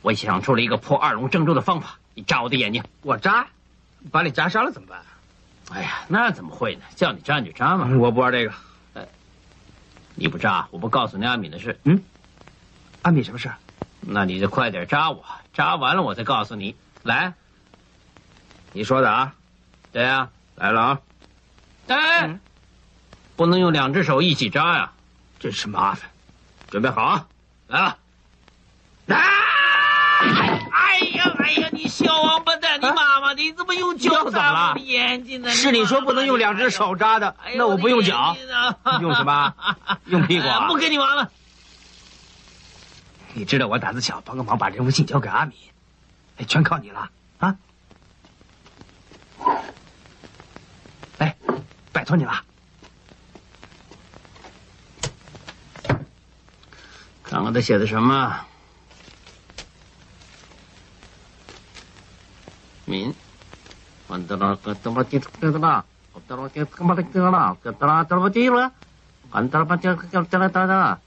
我想出了一个破二龙郑州的方法，你扎我的眼睛。我扎，把你扎伤了怎么办？哎呀，那怎么会呢？叫你扎你就扎嘛。我不玩这个。哎，你不扎，我不告诉你阿敏的事。嗯，阿敏什么事？那你就快点扎我，扎完了我再告诉你。来，你说的啊？对啊，来了啊！哎，嗯、不能用两只手一起扎呀，真是麻烦。准备好啊，来了！啊！哎呀哎呀！你小王八蛋！你妈妈，你怎么用脚扎我的眼睛呢？是你说不能用两只手扎的，那我不用脚，用什么？用屁股啊！不跟你玩了。你知道我胆子小，帮个忙把任务信交给阿米，哎，全靠你了啊！哎，拜托你了。看看他写的什么。敏，完得了，个他妈的，个他妈，我得了，个他妈的，个了，个他妈，得了，记了，完得了，把这个个得了，得了。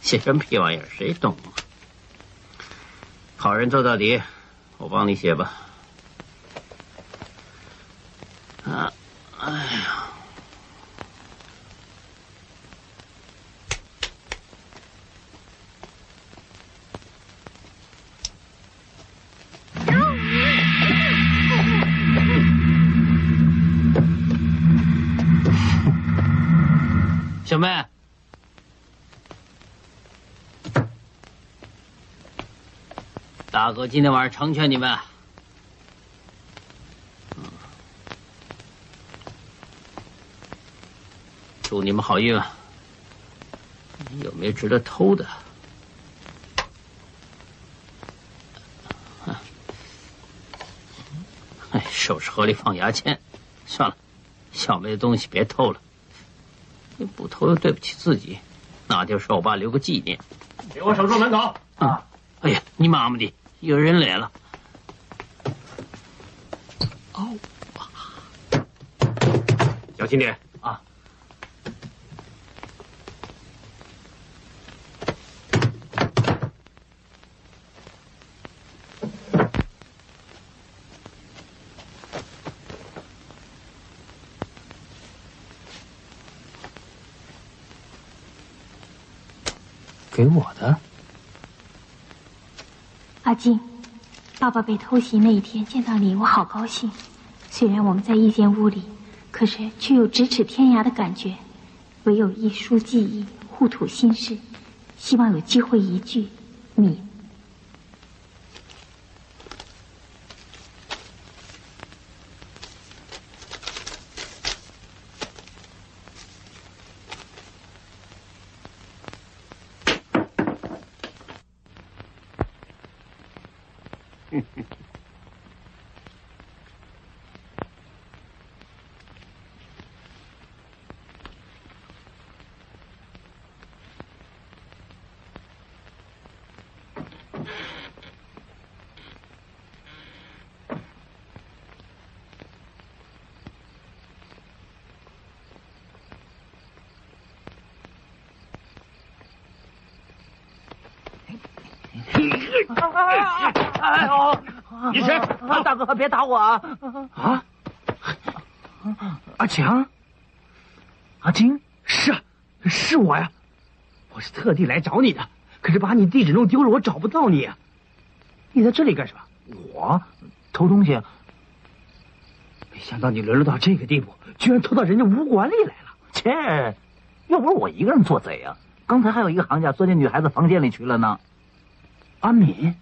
写什么屁玩意儿？谁懂啊？好人做到底，我帮你写吧。啊，哎呀！小妹。大哥，今天晚上成全你们。祝你们好运啊。有没有值得偷的？哎，首饰盒里放牙签，算了，小妹的东西别偷了。你不偷又对不起自己，那就是我爸留个纪念。给我守住门口。啊！哎呀，你妈妈的！有人来了！哦，小心点啊！给我静。爸爸被偷袭那一天见到你，我好高兴。虽然我们在一间屋里，可是却有咫尺天涯的感觉。唯有一书记忆，互吐心事，希望有机会一聚，你。你谁？大哥，别打我啊！啊！阿强，阿金，是啊，是我呀！我是特地来找你的，可是把你地址弄丢了，我找不到你。你在这里干什么？我偷东西。没想到你沦落到这个地步，居然偷到人家武馆里来了。切，又不是我一个人做贼啊！刚才还有一个行家钻进女孩子房间里去了呢。阿敏。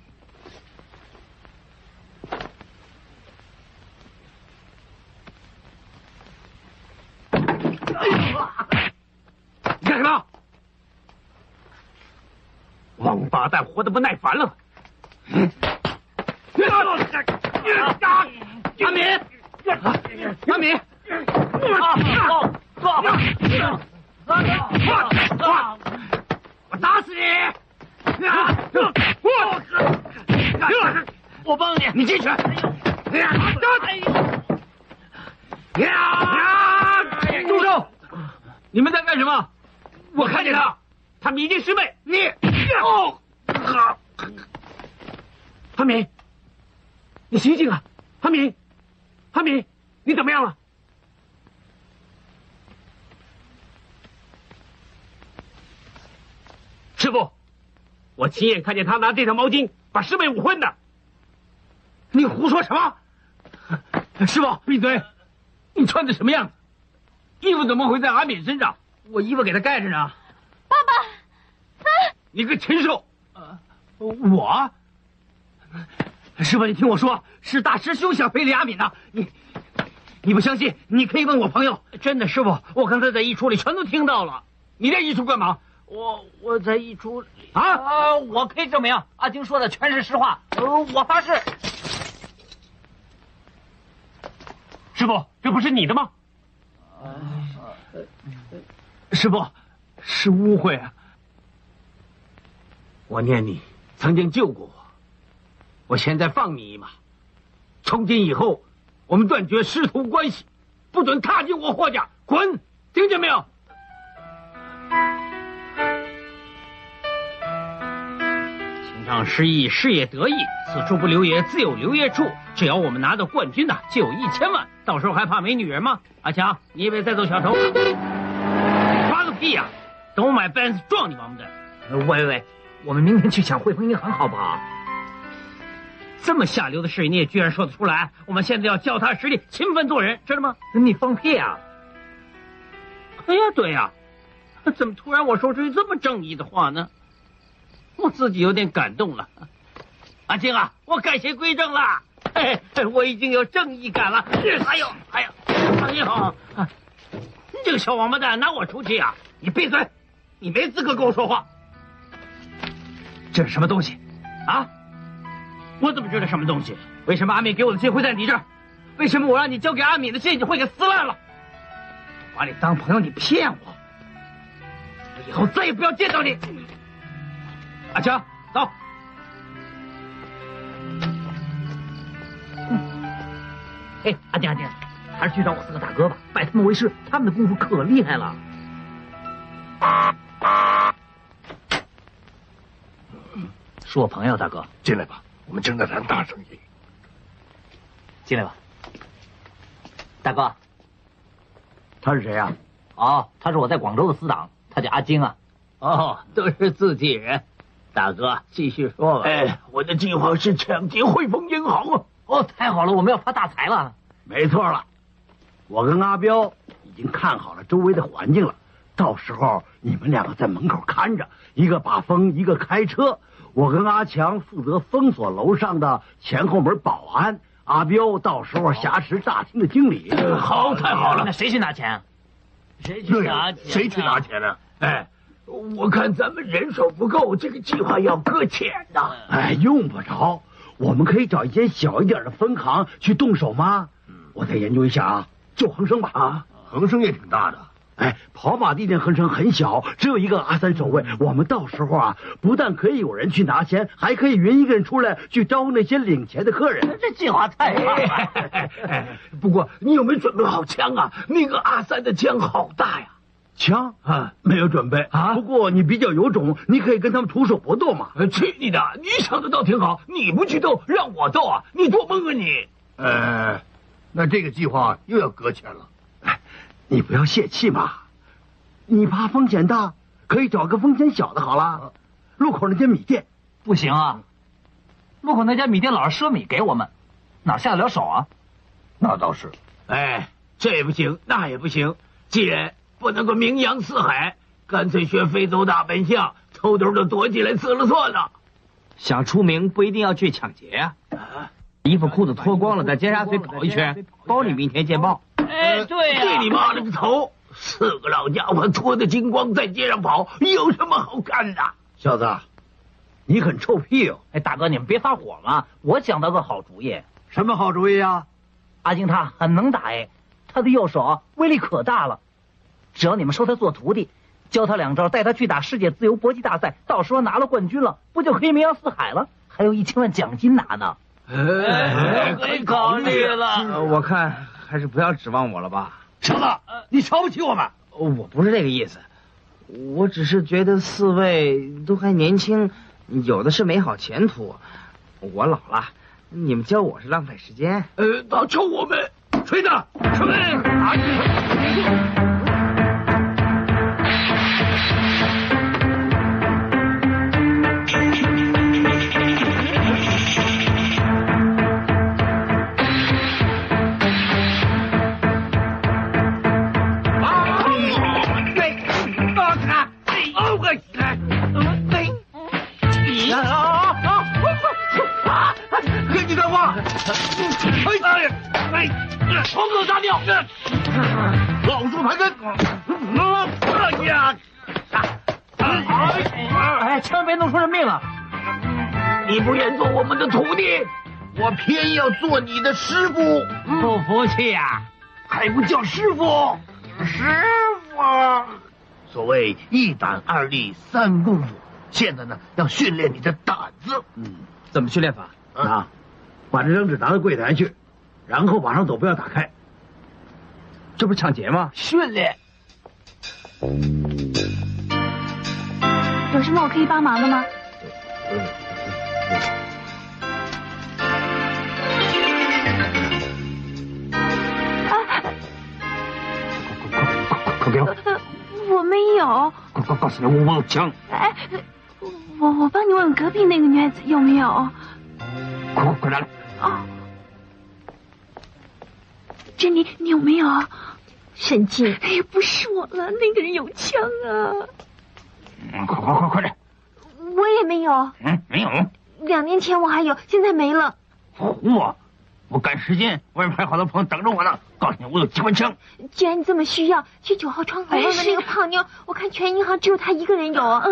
你干什么？王八蛋，活得不耐烦了！阿敏，阿敏，我打死你！我帮你，你进去。住手！你们在干什么？我看见他，他们已经失败。你哦，好，阿敏，你醒醒啊！阿敏，阿敏，你怎么样了？师傅，我亲眼看见他拿这条毛巾把师妹捂昏的。你胡说什么？师傅，闭嘴！你穿的什么样子？衣服怎么会在阿敏身上？我衣服给她盖着呢。爸爸，你个禽兽！我，师傅，你听我说，是大师兄想非礼阿敏的。你，你不相信？你可以问我朋友。真的，师傅，我刚才在衣橱里全都听到了。你在衣橱干嘛？我我在衣橱里啊、呃！我可以证明，阿晶说的全是实话。呃，我发誓。师傅，这不是你的吗？师傅，是误会啊！我念你曾经救过我，我现在放你一马。从今以后，我们断绝师徒关系，不准踏进我霍家，滚！听见没有？场失意，事业得意，此处不留爷，自有留爷处。只要我们拿到冠军呐，就有一千万，到时候还怕没女人吗？阿强，你也别再走小偷。发个屁呀、啊！等我买 Benz 撞你王八蛋！喂喂喂，我们明天去抢汇丰银行好不好？这么下流的事你也居然说得出来？我们现在要脚踏实地，勤奋做人，知道吗？你放屁啊！哎呀，对呀、啊，怎么突然我说出这么正义的话呢？我自己有点感动了。阿静啊，我改邪归正了，哎，我已经有正义感了。哎呦，哎呀，哎呦！你这个小王八蛋，拿我出气啊！你闭嘴！你没资格跟我说话。这是什么东西？啊？我怎么知道什么东西？为什么阿敏给我的信会在你这儿？为什么我让你交给阿敏的信你会给撕烂了？把你当朋友，你骗我！我以后再也不要见到你。阿强，走。哎，阿静阿静，还是去找我四个大哥吧，拜他们为师，他们的功夫可厉害了。是我朋友，大哥，进来吧，我们正在谈大生意。进来吧，大哥。他是谁呀、啊？哦，他是我在广州的死党，他叫阿金啊。哦，都是自己人。大哥，继续说吧。哎，我的计划是抢劫汇丰银行啊！哦，太好了，我们要发大财了。没错了，我跟阿彪已经看好了周围的环境了，到时候你们两个在门口看着，一个把风，一个开车。我跟阿强负责封锁楼上的前后门保安，阿彪到时候挟持大厅的经理。好，太好了。那谁去拿钱？谁去拿钱？谁去拿钱呢？哎。我看咱们人手不够，这个计划要搁浅呐。哎，用不着，我们可以找一间小一点的分行去动手吗？嗯、我再研究一下啊，就恒生吧。啊，恒生也挺大的。哎，跑马地那恒生很小，只有一个阿三守卫。我们到时候啊，不但可以有人去拿钱，还可以匀一个人出来去招呼那些领钱的客人。这计划太棒了。哎、不过你有没有准备好枪啊？那个阿三的枪好大呀。枪啊，没有准备啊。不过你比较有种，你可以跟他们徒手搏斗嘛。去你的！你想的倒挺好，你不去斗，让我斗啊！你做梦啊你！呃，那这个计划又要搁浅了。哎，你不要泄气嘛。你怕风险大，可以找个风险小的好了。路口那家米店不行啊，路口那家米店老是赊米给我们，哪下得了手啊？那倒是。哎，这也不行，那也不行。既然不能够名扬四海，干脆学非洲大笨象，偷偷的躲起来死了算了。想出名不一定要去抢劫呀、啊，衣服裤子脱光了，在尖沙咀跑一圈，包你明天见报。哎，对呀、你妈了个头！四个老家伙脱得精光在街上跑，有什么好看的？小子，你很臭屁哦！哎，大哥，你们别发火嘛，我想到个好主意。什么好主意啊？阿金他很能打哎，他的右手威力可大了。只要你们收他做徒弟，教他两招，带他去打世界自由搏击大赛，到时候拿了冠军了，不就可以名扬四海了？还有一千万奖金拿呢！哎，可以考虑了。呃、我看还是不要指望我了吧。小子，你瞧不起我们？我不是这个意思，我只是觉得四位都还年轻，有的是美好前途。我老了，你们教我是浪费时间。呃，他教我们，吹的，吹！啊！黄老树盘根。哎呀！哎，千万别弄出人命了！你不愿做我们的徒弟，我偏要做你的师傅。不服气呀？还不叫师傅？师傅。所谓一胆二力三功夫，现在呢要训练你的胆子。嗯，怎么训练法？啊，把这扔纸拿到柜台去。然后往上走，不要打开。这不是抢劫吗？训练。有什么我可以帮忙的吗？啊！快快给我！我没有。快快告诉你，我我有枪。哎，我我帮你问问隔壁那个女孩子有没有。快快来！哦。珍妮，你有没有？沈静，哎呀，不是我了，那个人有枪啊！嗯，快快快快点！我也没有。嗯，没有。两年前我还有，现在没了。唬我！我赶时间，外面还有好多朋友等着我呢。告诉你，我有机关枪。既然你这么需要，去九号窗口问问那个胖妞。我看全银行只有他一个人有啊。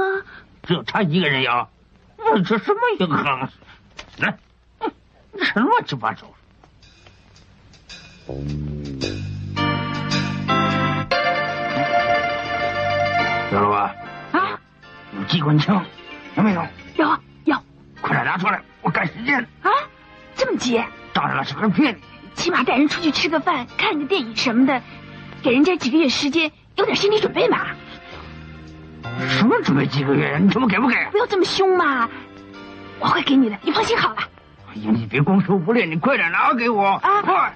只有他一个人有？这什么银行？来，什么乱七八糟？有了吧？啊！有机关枪，有没有？有有，快点拿出来，我赶时间。啊，这么急？当然了，是人骗你。起码带人出去吃个饭、看个电影什么的，给人家几个月时间，有点心理准备嘛。什么准备几个月？你他妈给不给？不要这么凶嘛，我会给你的，你放心好了。哎呀，你别光说不练，你快点拿给我啊！快！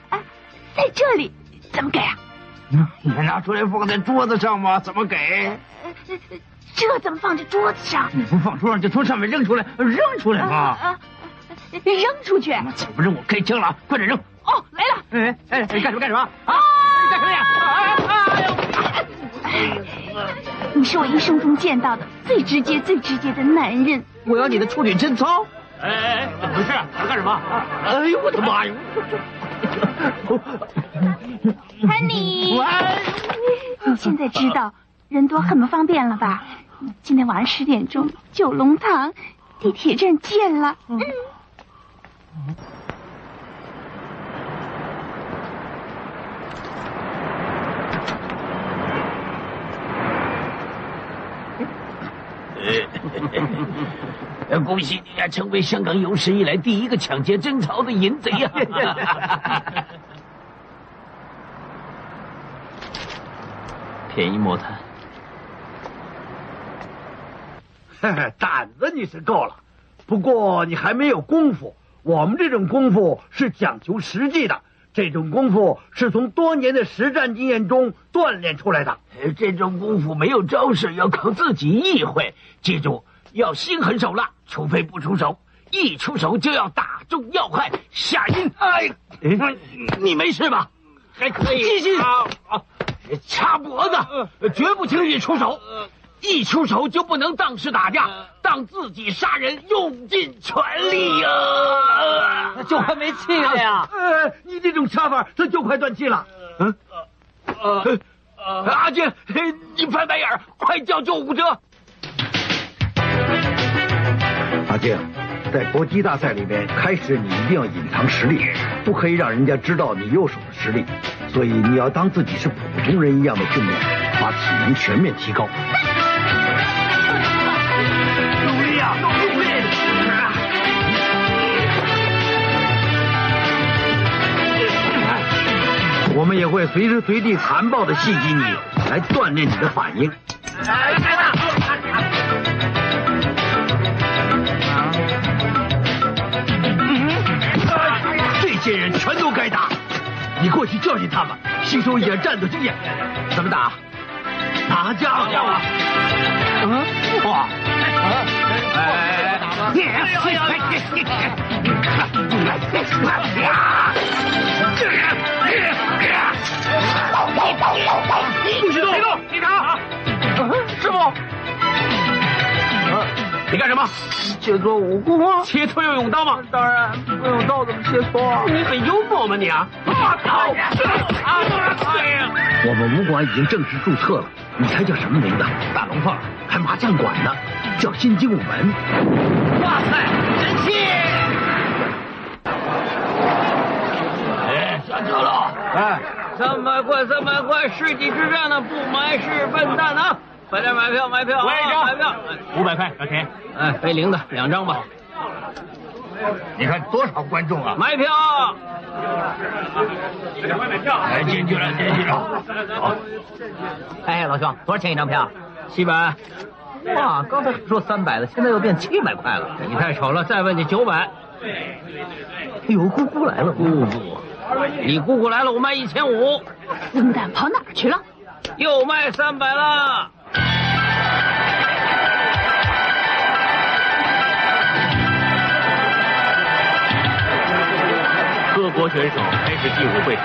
在这里怎么给啊？你拿出来放在桌子上吗？怎么给？这怎么放在桌子上？你不放桌上就从上面扔出来，扔出来嘛！扔出去！再不扔我开枪了！快点扔！哦，来了！哎哎，你干什么干什么？啊！干什么呀？哎呦！你是我一生中见到的最直接、最直接的男人。我要你的处女贞操！哎哎，怎么回事？想干什么？哎呦我的妈呀！Honey，你现在知道人多很不方便了吧？今天晚上十点钟，九龙塘地铁站见了。嗯。恭喜你呀，成为香港有史以来第一个抢劫贞操的淫贼呀！便宜莫贪。胆子你是够了，不过你还没有功夫。我们这种功夫是讲求实际的，这种功夫是从多年的实战经验中锻炼出来的。这种功夫没有招式，要靠自己意会。记住，要心狠手辣，除非不出手，一出手就要打中要害，下阴。哎，你没事吧？还可以。继续。掐脖子，绝不轻易出手。一出手就不能当是打架，当自己杀人，用尽全力呀！就快没气了呀！呃，你这种掐法，他就快断气了。嗯，呃，阿俊，你翻白眼，快叫救护车！这样，在搏击大赛里面，开始你一定要隐藏实力，不可以让人家知道你右手的实力，所以你要当自己是普通人一样的训练，把体能全面提高。努力啊，努力！我们也会随时随地残暴的袭击你，来锻炼你的反应。来些人全都该打。你过去！教训他们，吸收一点战斗经验。怎么打？打架啊！嗯，哇！哎，不许动！别动！警察！师傅，你干什么？切磋武功啊！切磋要用刀吗？当然，不用刀怎么切磋啊？你很幽默吗你啊？我操！我们武馆已经正式注册了，你猜叫什么名字？大龙凤，还麻将馆呢，叫新精武门。哇塞，真气！哎，下车了！哎，三百块，三百块，世纪之战呢，不买是笨蛋啊！快点买票，买票，我一张买票，五百块，老田。哎，背零的两张吧。你看多少观众啊！买票！快买票！哎，进去了，进去了。好，哎，老兄，多少钱一张票？七百。哇，刚才说三百的，现在又变七百块了。你太丑了，再问你九百。哎呦，姑姑来了，姑姑，你姑姑来了，我卖一千五。笨蛋跑哪儿去了？又卖三百了。各国选手开始进入会场。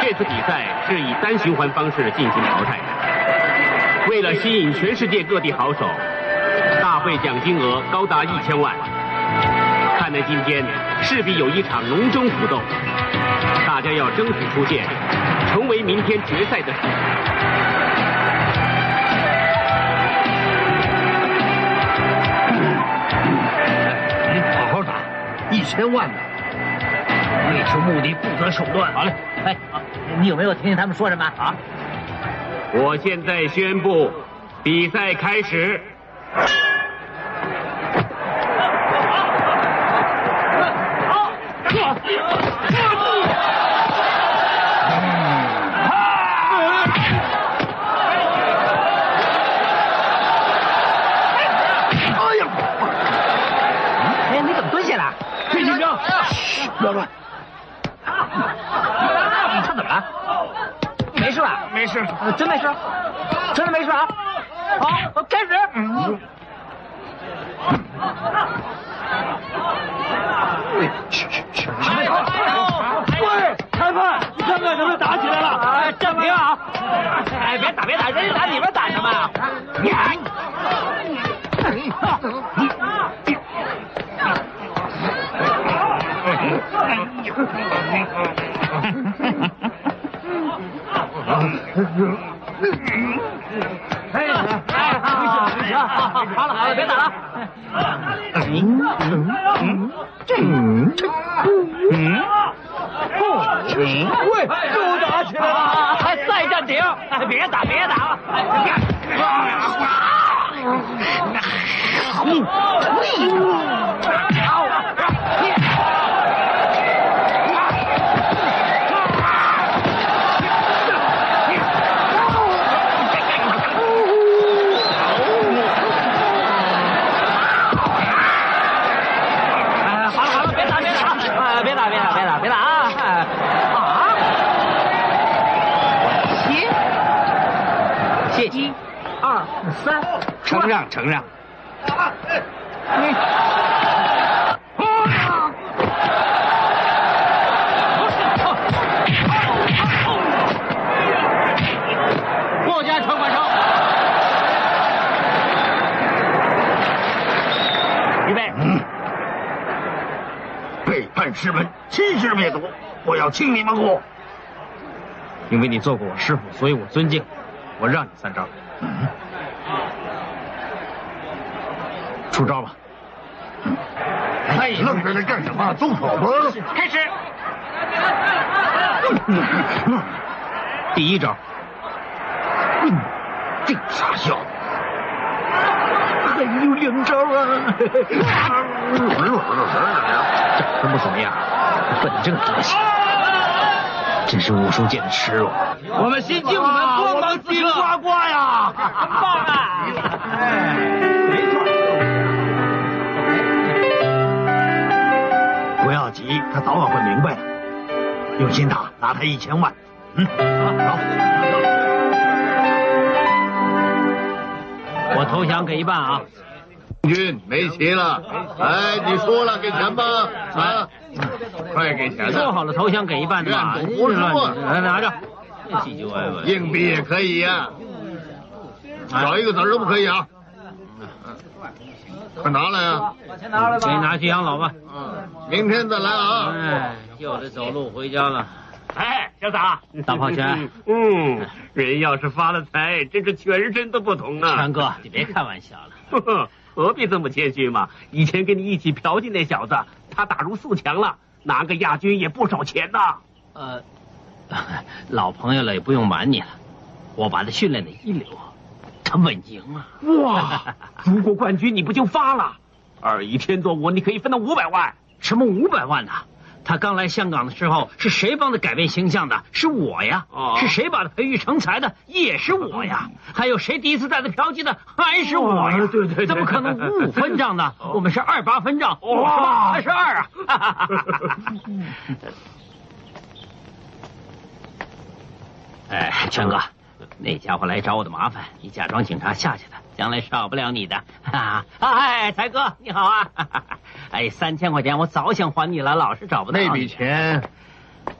这次比赛是以单循环方式进行淘汰的。为了吸引全世界各地好手，大会奖金额高达一千万。看来今天势必有一场龙争虎斗，大家要争取出线，成为明天决赛的。好好打，一千万呢。为求目的不择手段。好嘞，哎，你有没有听见他们说什么啊？我现在宣布，比赛开始。哎，你怎么蹲下了？别紧张，不要乱。他怎么了？没事真没事，真的没事啊！好，开始。喂，裁判，你看看他们打起来了！哎，暂停啊！哎，别打，别打，人家打你们打什么啊？哎，哎，好，行行，好，好，好了，好了，别打了。嗯嗯嗯，这嗯嗯嗯，喂，又打起来了！哎，再暂停，哎，别打，别打了。哎，承让承让。霍家传管手，预备。背叛师门，欺师灭祖，我要清你们国！因为你做过我师傅，所以我尊敬，我让你三招。出招吧！哎，愣在那干什么？动手吧！开始。第一招，这傻小子，还有两招啊！长得不怎么样，笨这个德行，真是武术界的耻辱。我们新精武门光芒四射，呱呱呀！棒啊！急，他早晚会明白的。用心打，拿他一千万。嗯，走。我投降给一半啊！军没棋了，哎，你输了，给钱吧，啊，快给钱！说好了投降给一半的嘛，愿赌服输啊！来拿着，唧唧歪歪。硬币也可以呀，少一个子儿都不可以啊！快拿来啊！把钱拿来吧，给拿去养老吧。嗯，明天再来啊！哎，就得走路回家了。哎，小子，大炮拳，嗯，人要是发了财，真是全身都不同啊！权哥，你别开玩笑了。呵 呵何必这么谦虚嘛？以前跟你一起嫖妓那小子，他打入四强了，拿个亚军也不少钱呐。呃，老朋友了，也不用瞒你了，我把他训练的一流，他稳赢啊！哇，如果冠军你不就发了？二乙天作我，你可以分到五百万。什么五百万呢？他刚来香港的时候，是谁帮他改变形象的？是我呀！是谁把他培育成才的？也是我呀！还有谁第一次带他嫖妓的？还是我呀！对对，对怎么可能五五分账呢？我们是二八分账，哇，还是二啊！哎，全哥，那家伙来找我的麻烦，你假装警察下去的，将来少不了你的。哎，才哥你好啊！哎，三千块钱我早想还你了，老是找不到。那笔钱，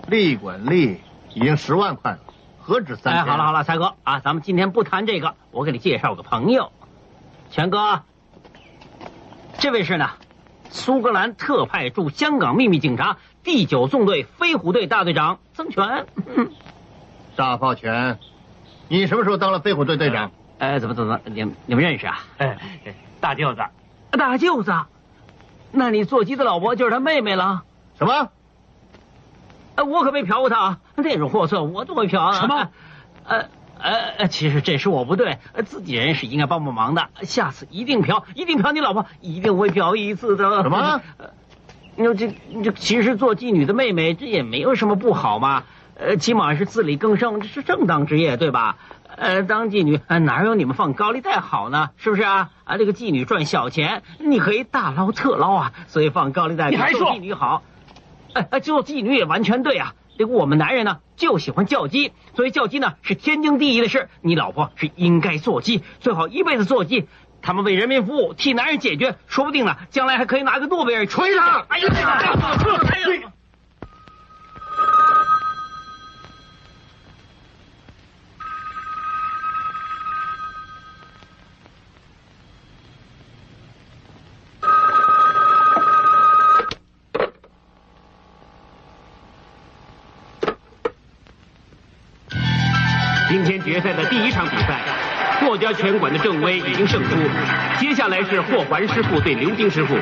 利滚利，已经十万块了，何止三千？哎，好了好了，才哥啊，咱们今天不谈这个，我给你介绍个朋友，全哥，这位是呢，苏格兰特派驻香港秘密警察第九纵队飞虎队大队长曾权。大炮拳，你什么时候当了飞虎队队长？哎，怎么怎么，你你们认识啊？哎，大舅子，大舅子。那你座机的老婆就是他妹妹了？什么？呃，我可没嫖过他啊！那种货色我怎么会嫖啊？什么？呃呃，其实这是我不对，自己人是应该帮帮忙的。下次一定嫖，一定嫖你老婆，一定会嫖一次的。什么？你说这这其实做妓女的妹妹，这也没有什么不好嘛。呃，起码是自力更生，这是正当职业，对吧？呃，当妓女哪有你们放高利贷好呢？是不是啊？啊，这个妓女赚小钱，你可以大捞特捞啊，所以放高利贷你还说妓女好？哎哎，做妓女也完全对啊。这个我们男人呢就喜欢叫鸡，所以叫鸡呢是天经地义的事。你老婆是应该做鸡，最好一辈子做鸡。他们为人民服务，替男人解决，说不定呢，将来还可以拿个诺贝尔锤他！哎呀，决赛的第一场比赛，霍家拳馆的郑威已经胜出，接下来是霍环师傅对刘丁师傅，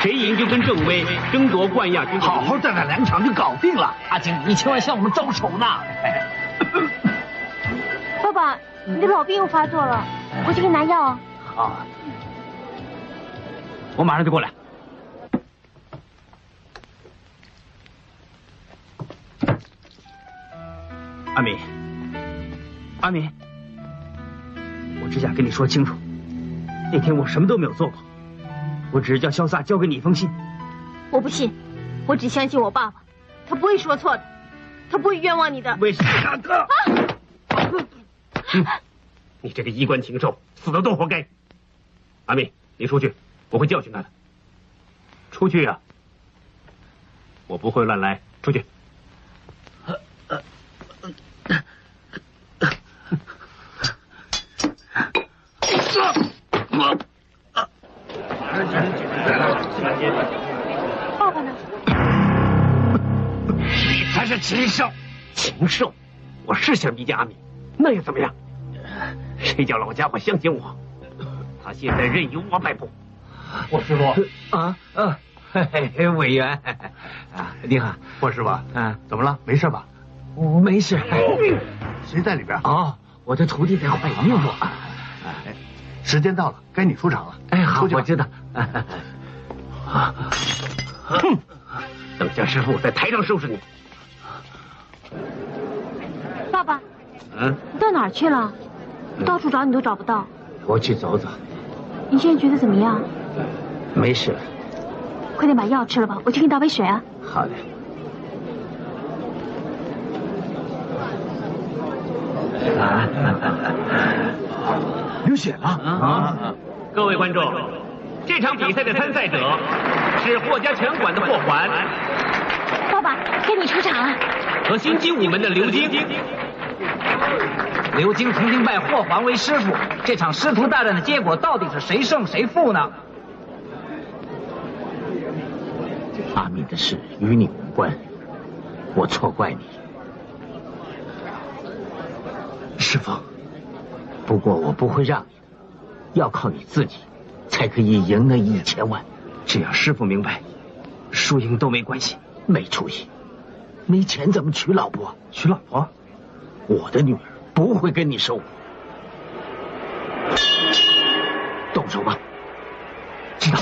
谁赢就跟郑威争夺冠亚军。好好再打两场就搞定了。阿金，你千万向我们招手呢。爸爸，你的老病又发作了，我去给你拿药啊。好，我马上就过来。阿敏，阿敏，我只想跟你说清楚，那天我什么都没有做过，我只是叫潇洒交给你一封信。我不信，我只相信我爸爸，他不会说错的，他不会冤枉你的。为什么？大哥，嗯，你这个衣冠禽兽，死的都活该。阿敏，你出去，我会教训他的。出去呀、我不会乱来，出去。是禽兽！禽兽！我是想逼近阿敏，那又怎么样？谁叫老家伙相信我？他现在任由我摆布。霍师傅啊啊，嘿嘿，委员啊，你好，霍师傅，嗯，怎么了？没事吧？没事。谁在里边？哦，我的徒弟在换衣服。哎，时间到了，该你出场了。哎，好，我知道。哼！等下师傅在台上收拾你。爸爸，嗯，你到哪儿去了？到处找你都找不到。我去走走。你现在觉得怎么样？没事了。快点把药吃了吧，我去给你倒杯水啊。好的。流血了啊！各位观众，这场比赛的参赛者是霍家拳馆的霍环。爸爸，该你出场了。和新精武门的刘晶。刘晶曾经拜霍桓为师傅，这场师徒大战的结果到底是谁胜谁负呢？阿敏的事与你无关，我错怪你。师傅，不过我不会让你，要靠你自己才可以赢那一千万。只要师傅明白，输赢都没关系。没出息，没钱怎么娶老婆？娶老婆？我的女儿不会跟你收。动手吧。知道。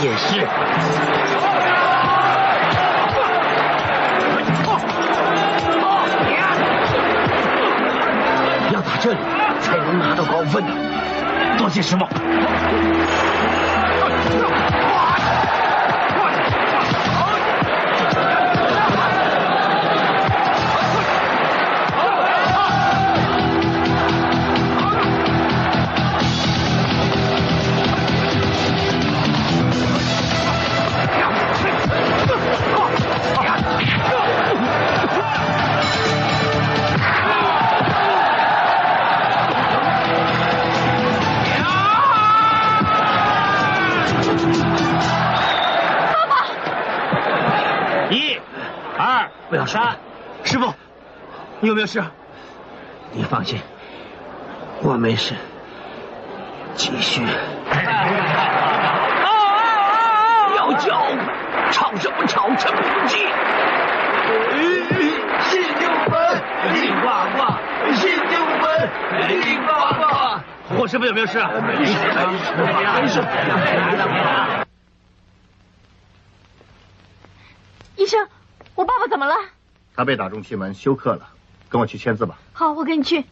也是。要打这里才能拿到高分的。多谢师傅。有没有事？你放心，我没事。继续。要叫，吵什么吵？沉不住气。信就本，金呱呱，信就本，金呱呱。霍师傅有没有事啊？没事，没事。医生，我爸爸怎么了？他被打中气门，休克了。跟我去签字吧。好，我跟你去。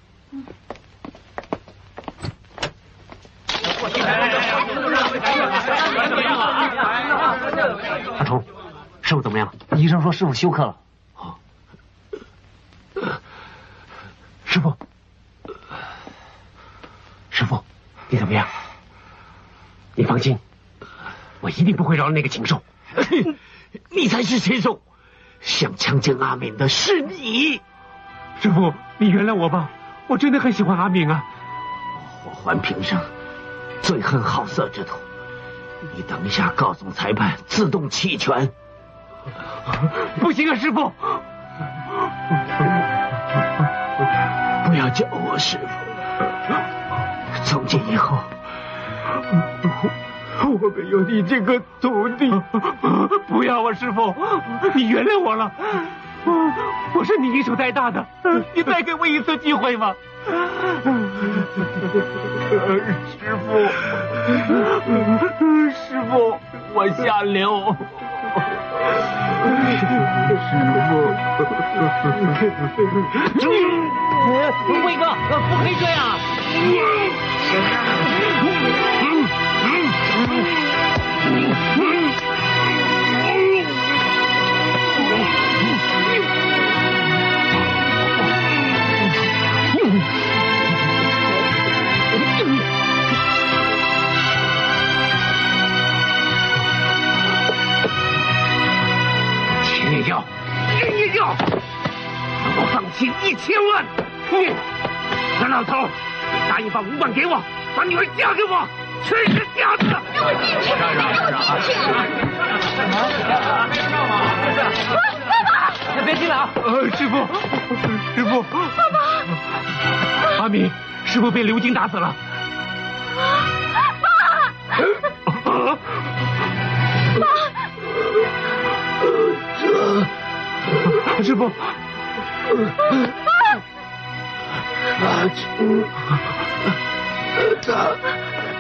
阿冲，师傅怎么样？医生说师傅休克了。师傅，师傅，你怎么样？你放心，我一定不会饶了那个禽兽。你才是禽兽！想强奸阿敏的是你。师傅，你原谅我吧，我真的很喜欢阿敏啊。我还平生最恨好色之徒，你等一下告诉裁判自动弃权。不行啊，师傅！不要叫我师傅，从今以后，我没有你这个徒弟。不要啊，师傅，你原谅我了。我是你一手带大的，你再给我一次机会吧。师傅，师傅，我下流。魏哥，不可以这样。钱一千万。你，陈老头，答应把五万给我，把女儿嫁给我，全是假的。让我进去，让我进去。爸爸，别进来啊！呃，师傅，师傅，爸爸，阿敏，师傅被刘金打死了。爸！这师傅。阿青，他，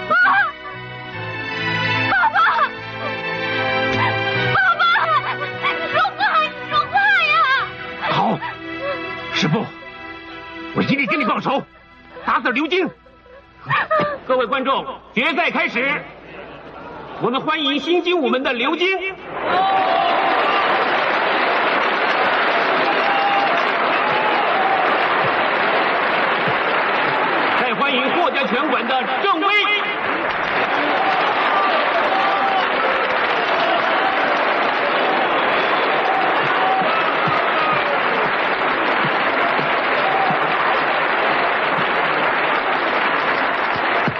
爸，爸爸，爸爸，说话，说话呀！好，师傅，我一定给你报仇，打死刘金。各位观众，决赛开始，我们欢迎新精武门的刘金。再欢迎霍家拳馆的郑威。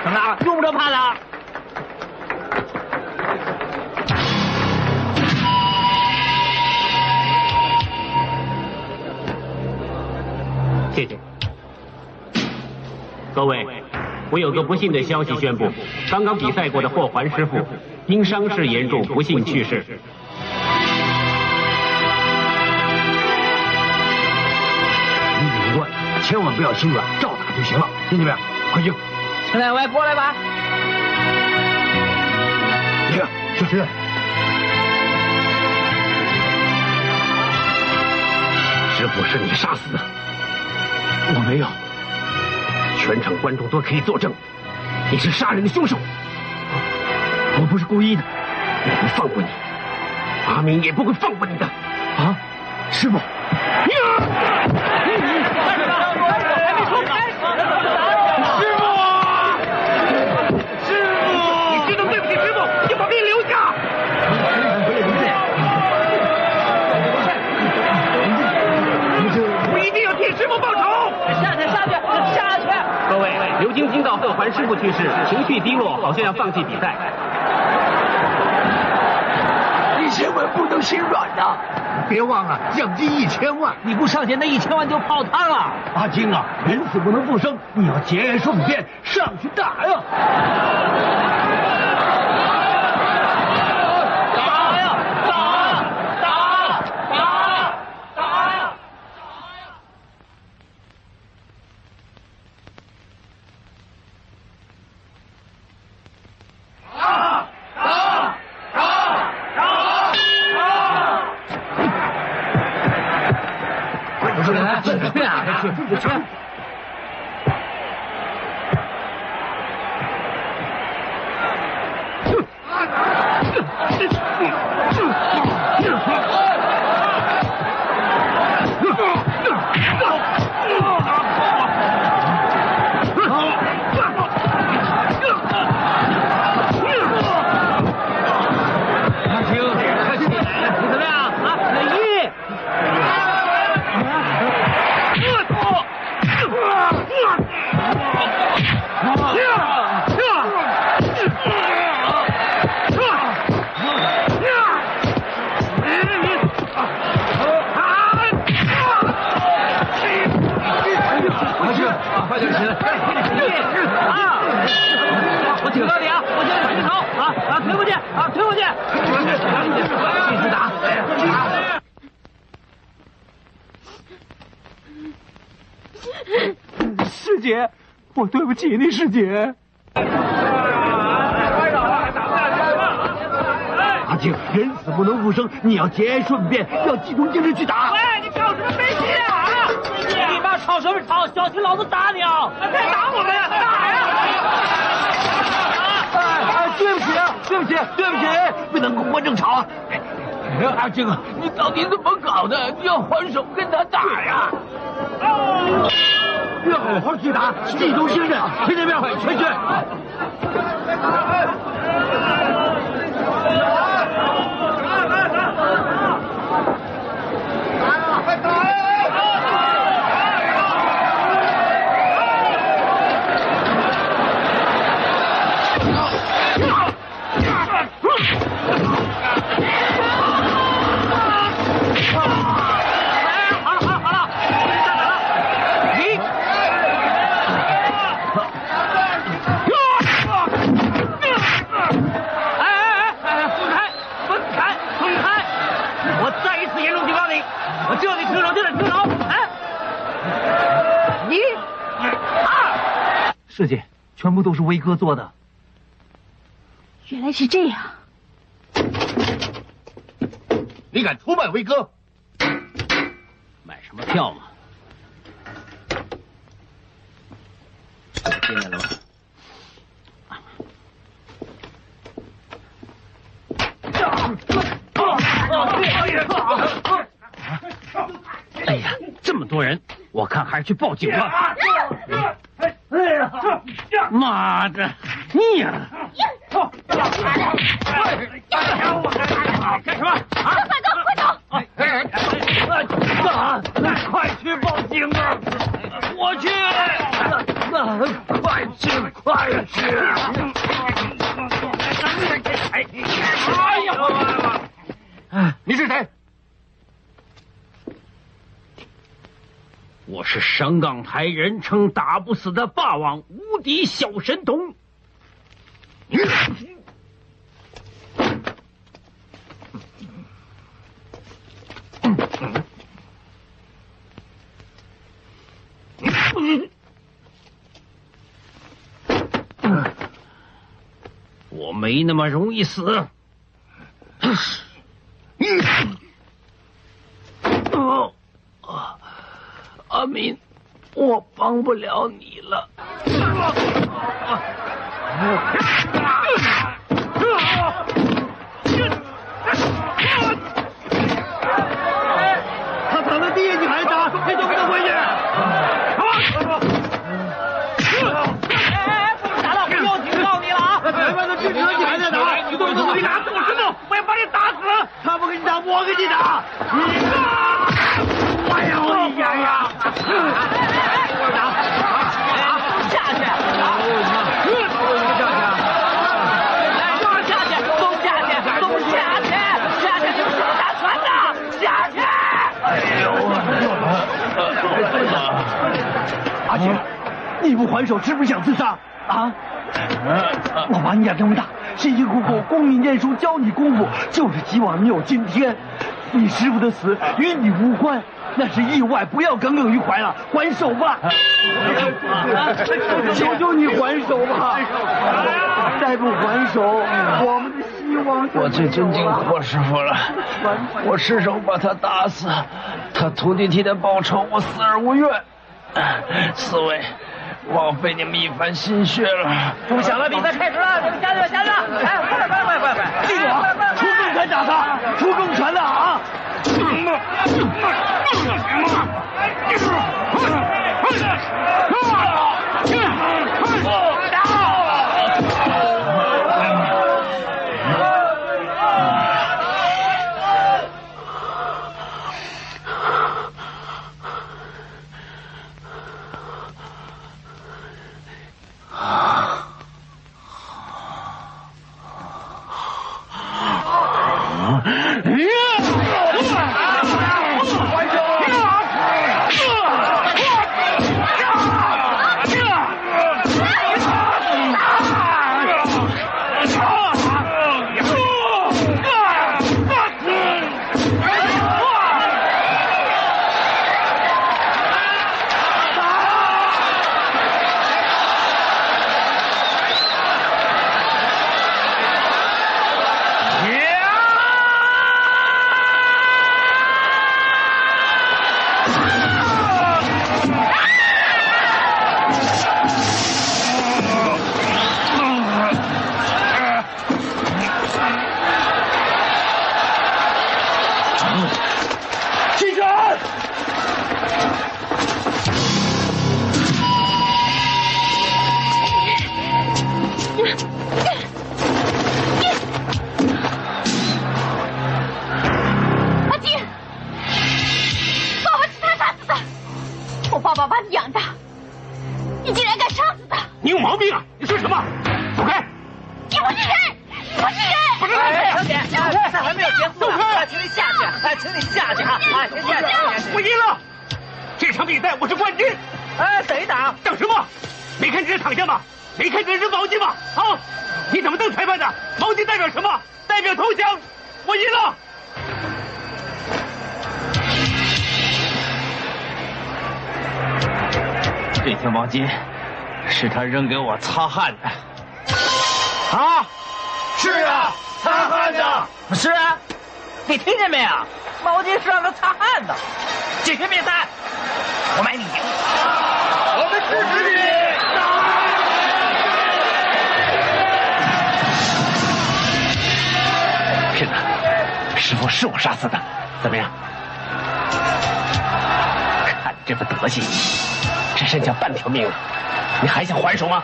怎么了？用不着怕的。谢谢。各位，我有个不幸的消息宣布，刚刚比赛过的霍环师傅因伤势严重不幸去世。你警官千万不要心软，照打就行了，听见没有？快去！陈两位过来吧。你看，小石，师傅是你杀死的，我没有。全场观众都可以作证，你是杀人的凶手。我不是故意的，我不放过你，阿明也不会放过你的。啊，师傅！刘晶听到贺环师傅去世，情绪低落，好像要放弃比赛。你千万不能心软呐！别忘了奖金一千万，你不上前，那一千万就泡汤了。阿金啊，人死不能复生，你要节哀顺变，上去打呀！我对不起你，师姐。阿静，人死不能复生，你要节哀顺变，要集中精神去打。喂，你吵什么飞机啊？啊！你妈吵什么吵？小心老子打你啊！别打我们，打呀！哎，对不起啊，对不起，对不起，不能公观正吵啊！阿静啊，你到底怎么搞的？你要还手跟他打呀！要好好去打，集中精神，听见没有？快去！二，师姐，全部都是威哥做的。原来是这样。你敢出卖威哥？买什么票嘛？进来了吧？哎呀，这么多人，我看还是去报警吧。哎呀，妈的，你呀！干什么？啊！快走，快走！干啥？快去报警啊！我去！啊快去，快去！哎呀！你是谁？我是神港台人称打不死的霸王无敌小神童。我没那么容易死。哦，阿敏，我帮不了你了。他躺在地下，你还打，还怎么能回去？哎，不能打了，我要警告你了啊！裁判都制止了，你还在打？你动手，你拿动什么？我要把你打死！他不给你打，我给你打！你哎姐，你不还手，是不是想自杀啊？我把你养这么大，辛辛苦苦供你念书，教你功夫，就是希望你有今天。你师傅的死与你无关，那是意外，不要耿耿于怀了，还手吧！求求你还手吧！再不还手，我们的希望……我最尊敬霍师傅了，我失手把他打死，他徒弟替他报仇，我死而无怨。四位，枉费你们一番心血了。不想了，比赛开始了，你们加油加油！哎，快快快快快！记住啊，出重拳打他，出重拳的啊！起代表投降，我赢了。这条毛巾是他扔给我擦汗的。啊，是啊，擦汗的。是啊，你听见没有？毛巾是让他擦汗的。解决灭三，我买你赢。我们支持你。师傅是我杀死的，怎么样？看这副德行，只剩下半条命了，你还想还手吗？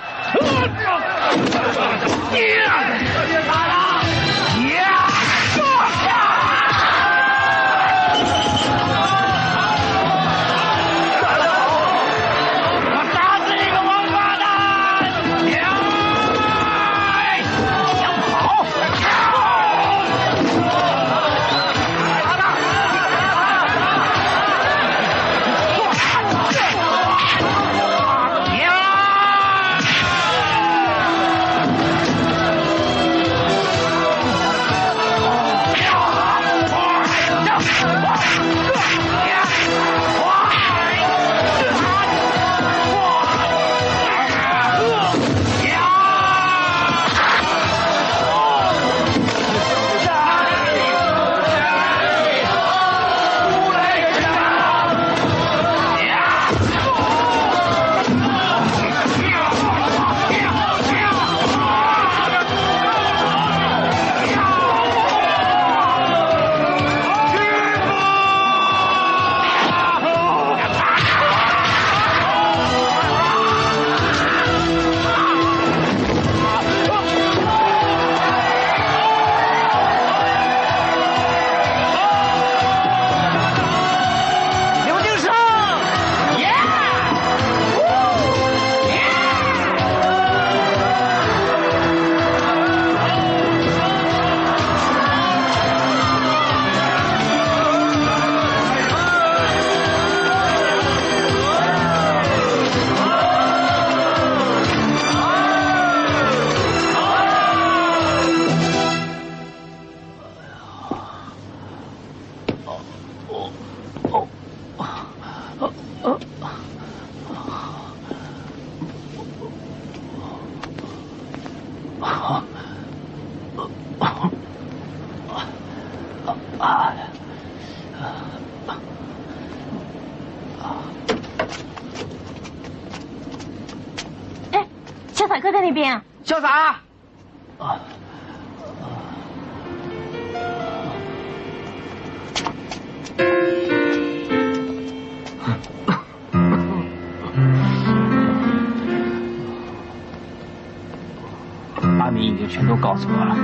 全都告诉我了，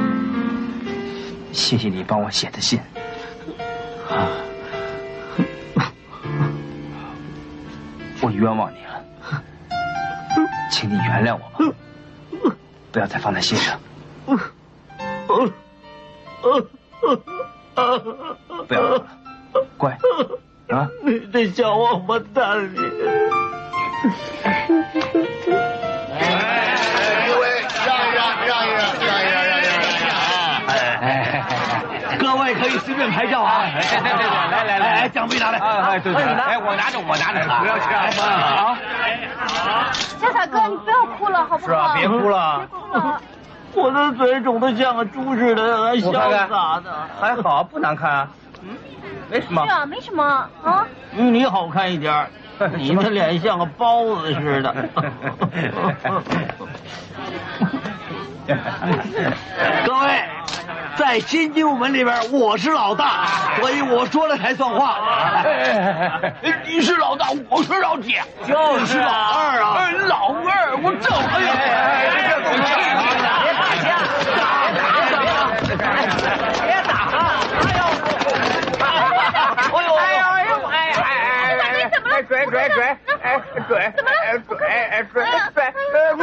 谢谢你帮我写的信。啊，我冤枉你了，请你原谅我吧，不要再放在心上。不要哭了，乖，啊！你这小王八蛋你！拍照啊！对对对，来来来，奖杯拿来！哎对对，哎我拿着我拿着，不要抢啊！潇洒哥，你不要哭了，好不好？是啊，别哭了。别哭了。我的嘴肿得像个猪似的，还潇洒呢。还好，不难看啊。嗯，没什么是。啊，没什么啊。你好看一点，你的脸像个包子似的。各位，在新精武门里边，我是老大，所以我说了才算话。你是老大，我是老铁，就是老二啊，老二，我正哎呀，别动气，别打架，打打别打啊！哎呦，哎呦，哎呦，哎哎哎，怎么了？拽拽拽，哎拽，怎么了哎拽哎拽拽，嗯。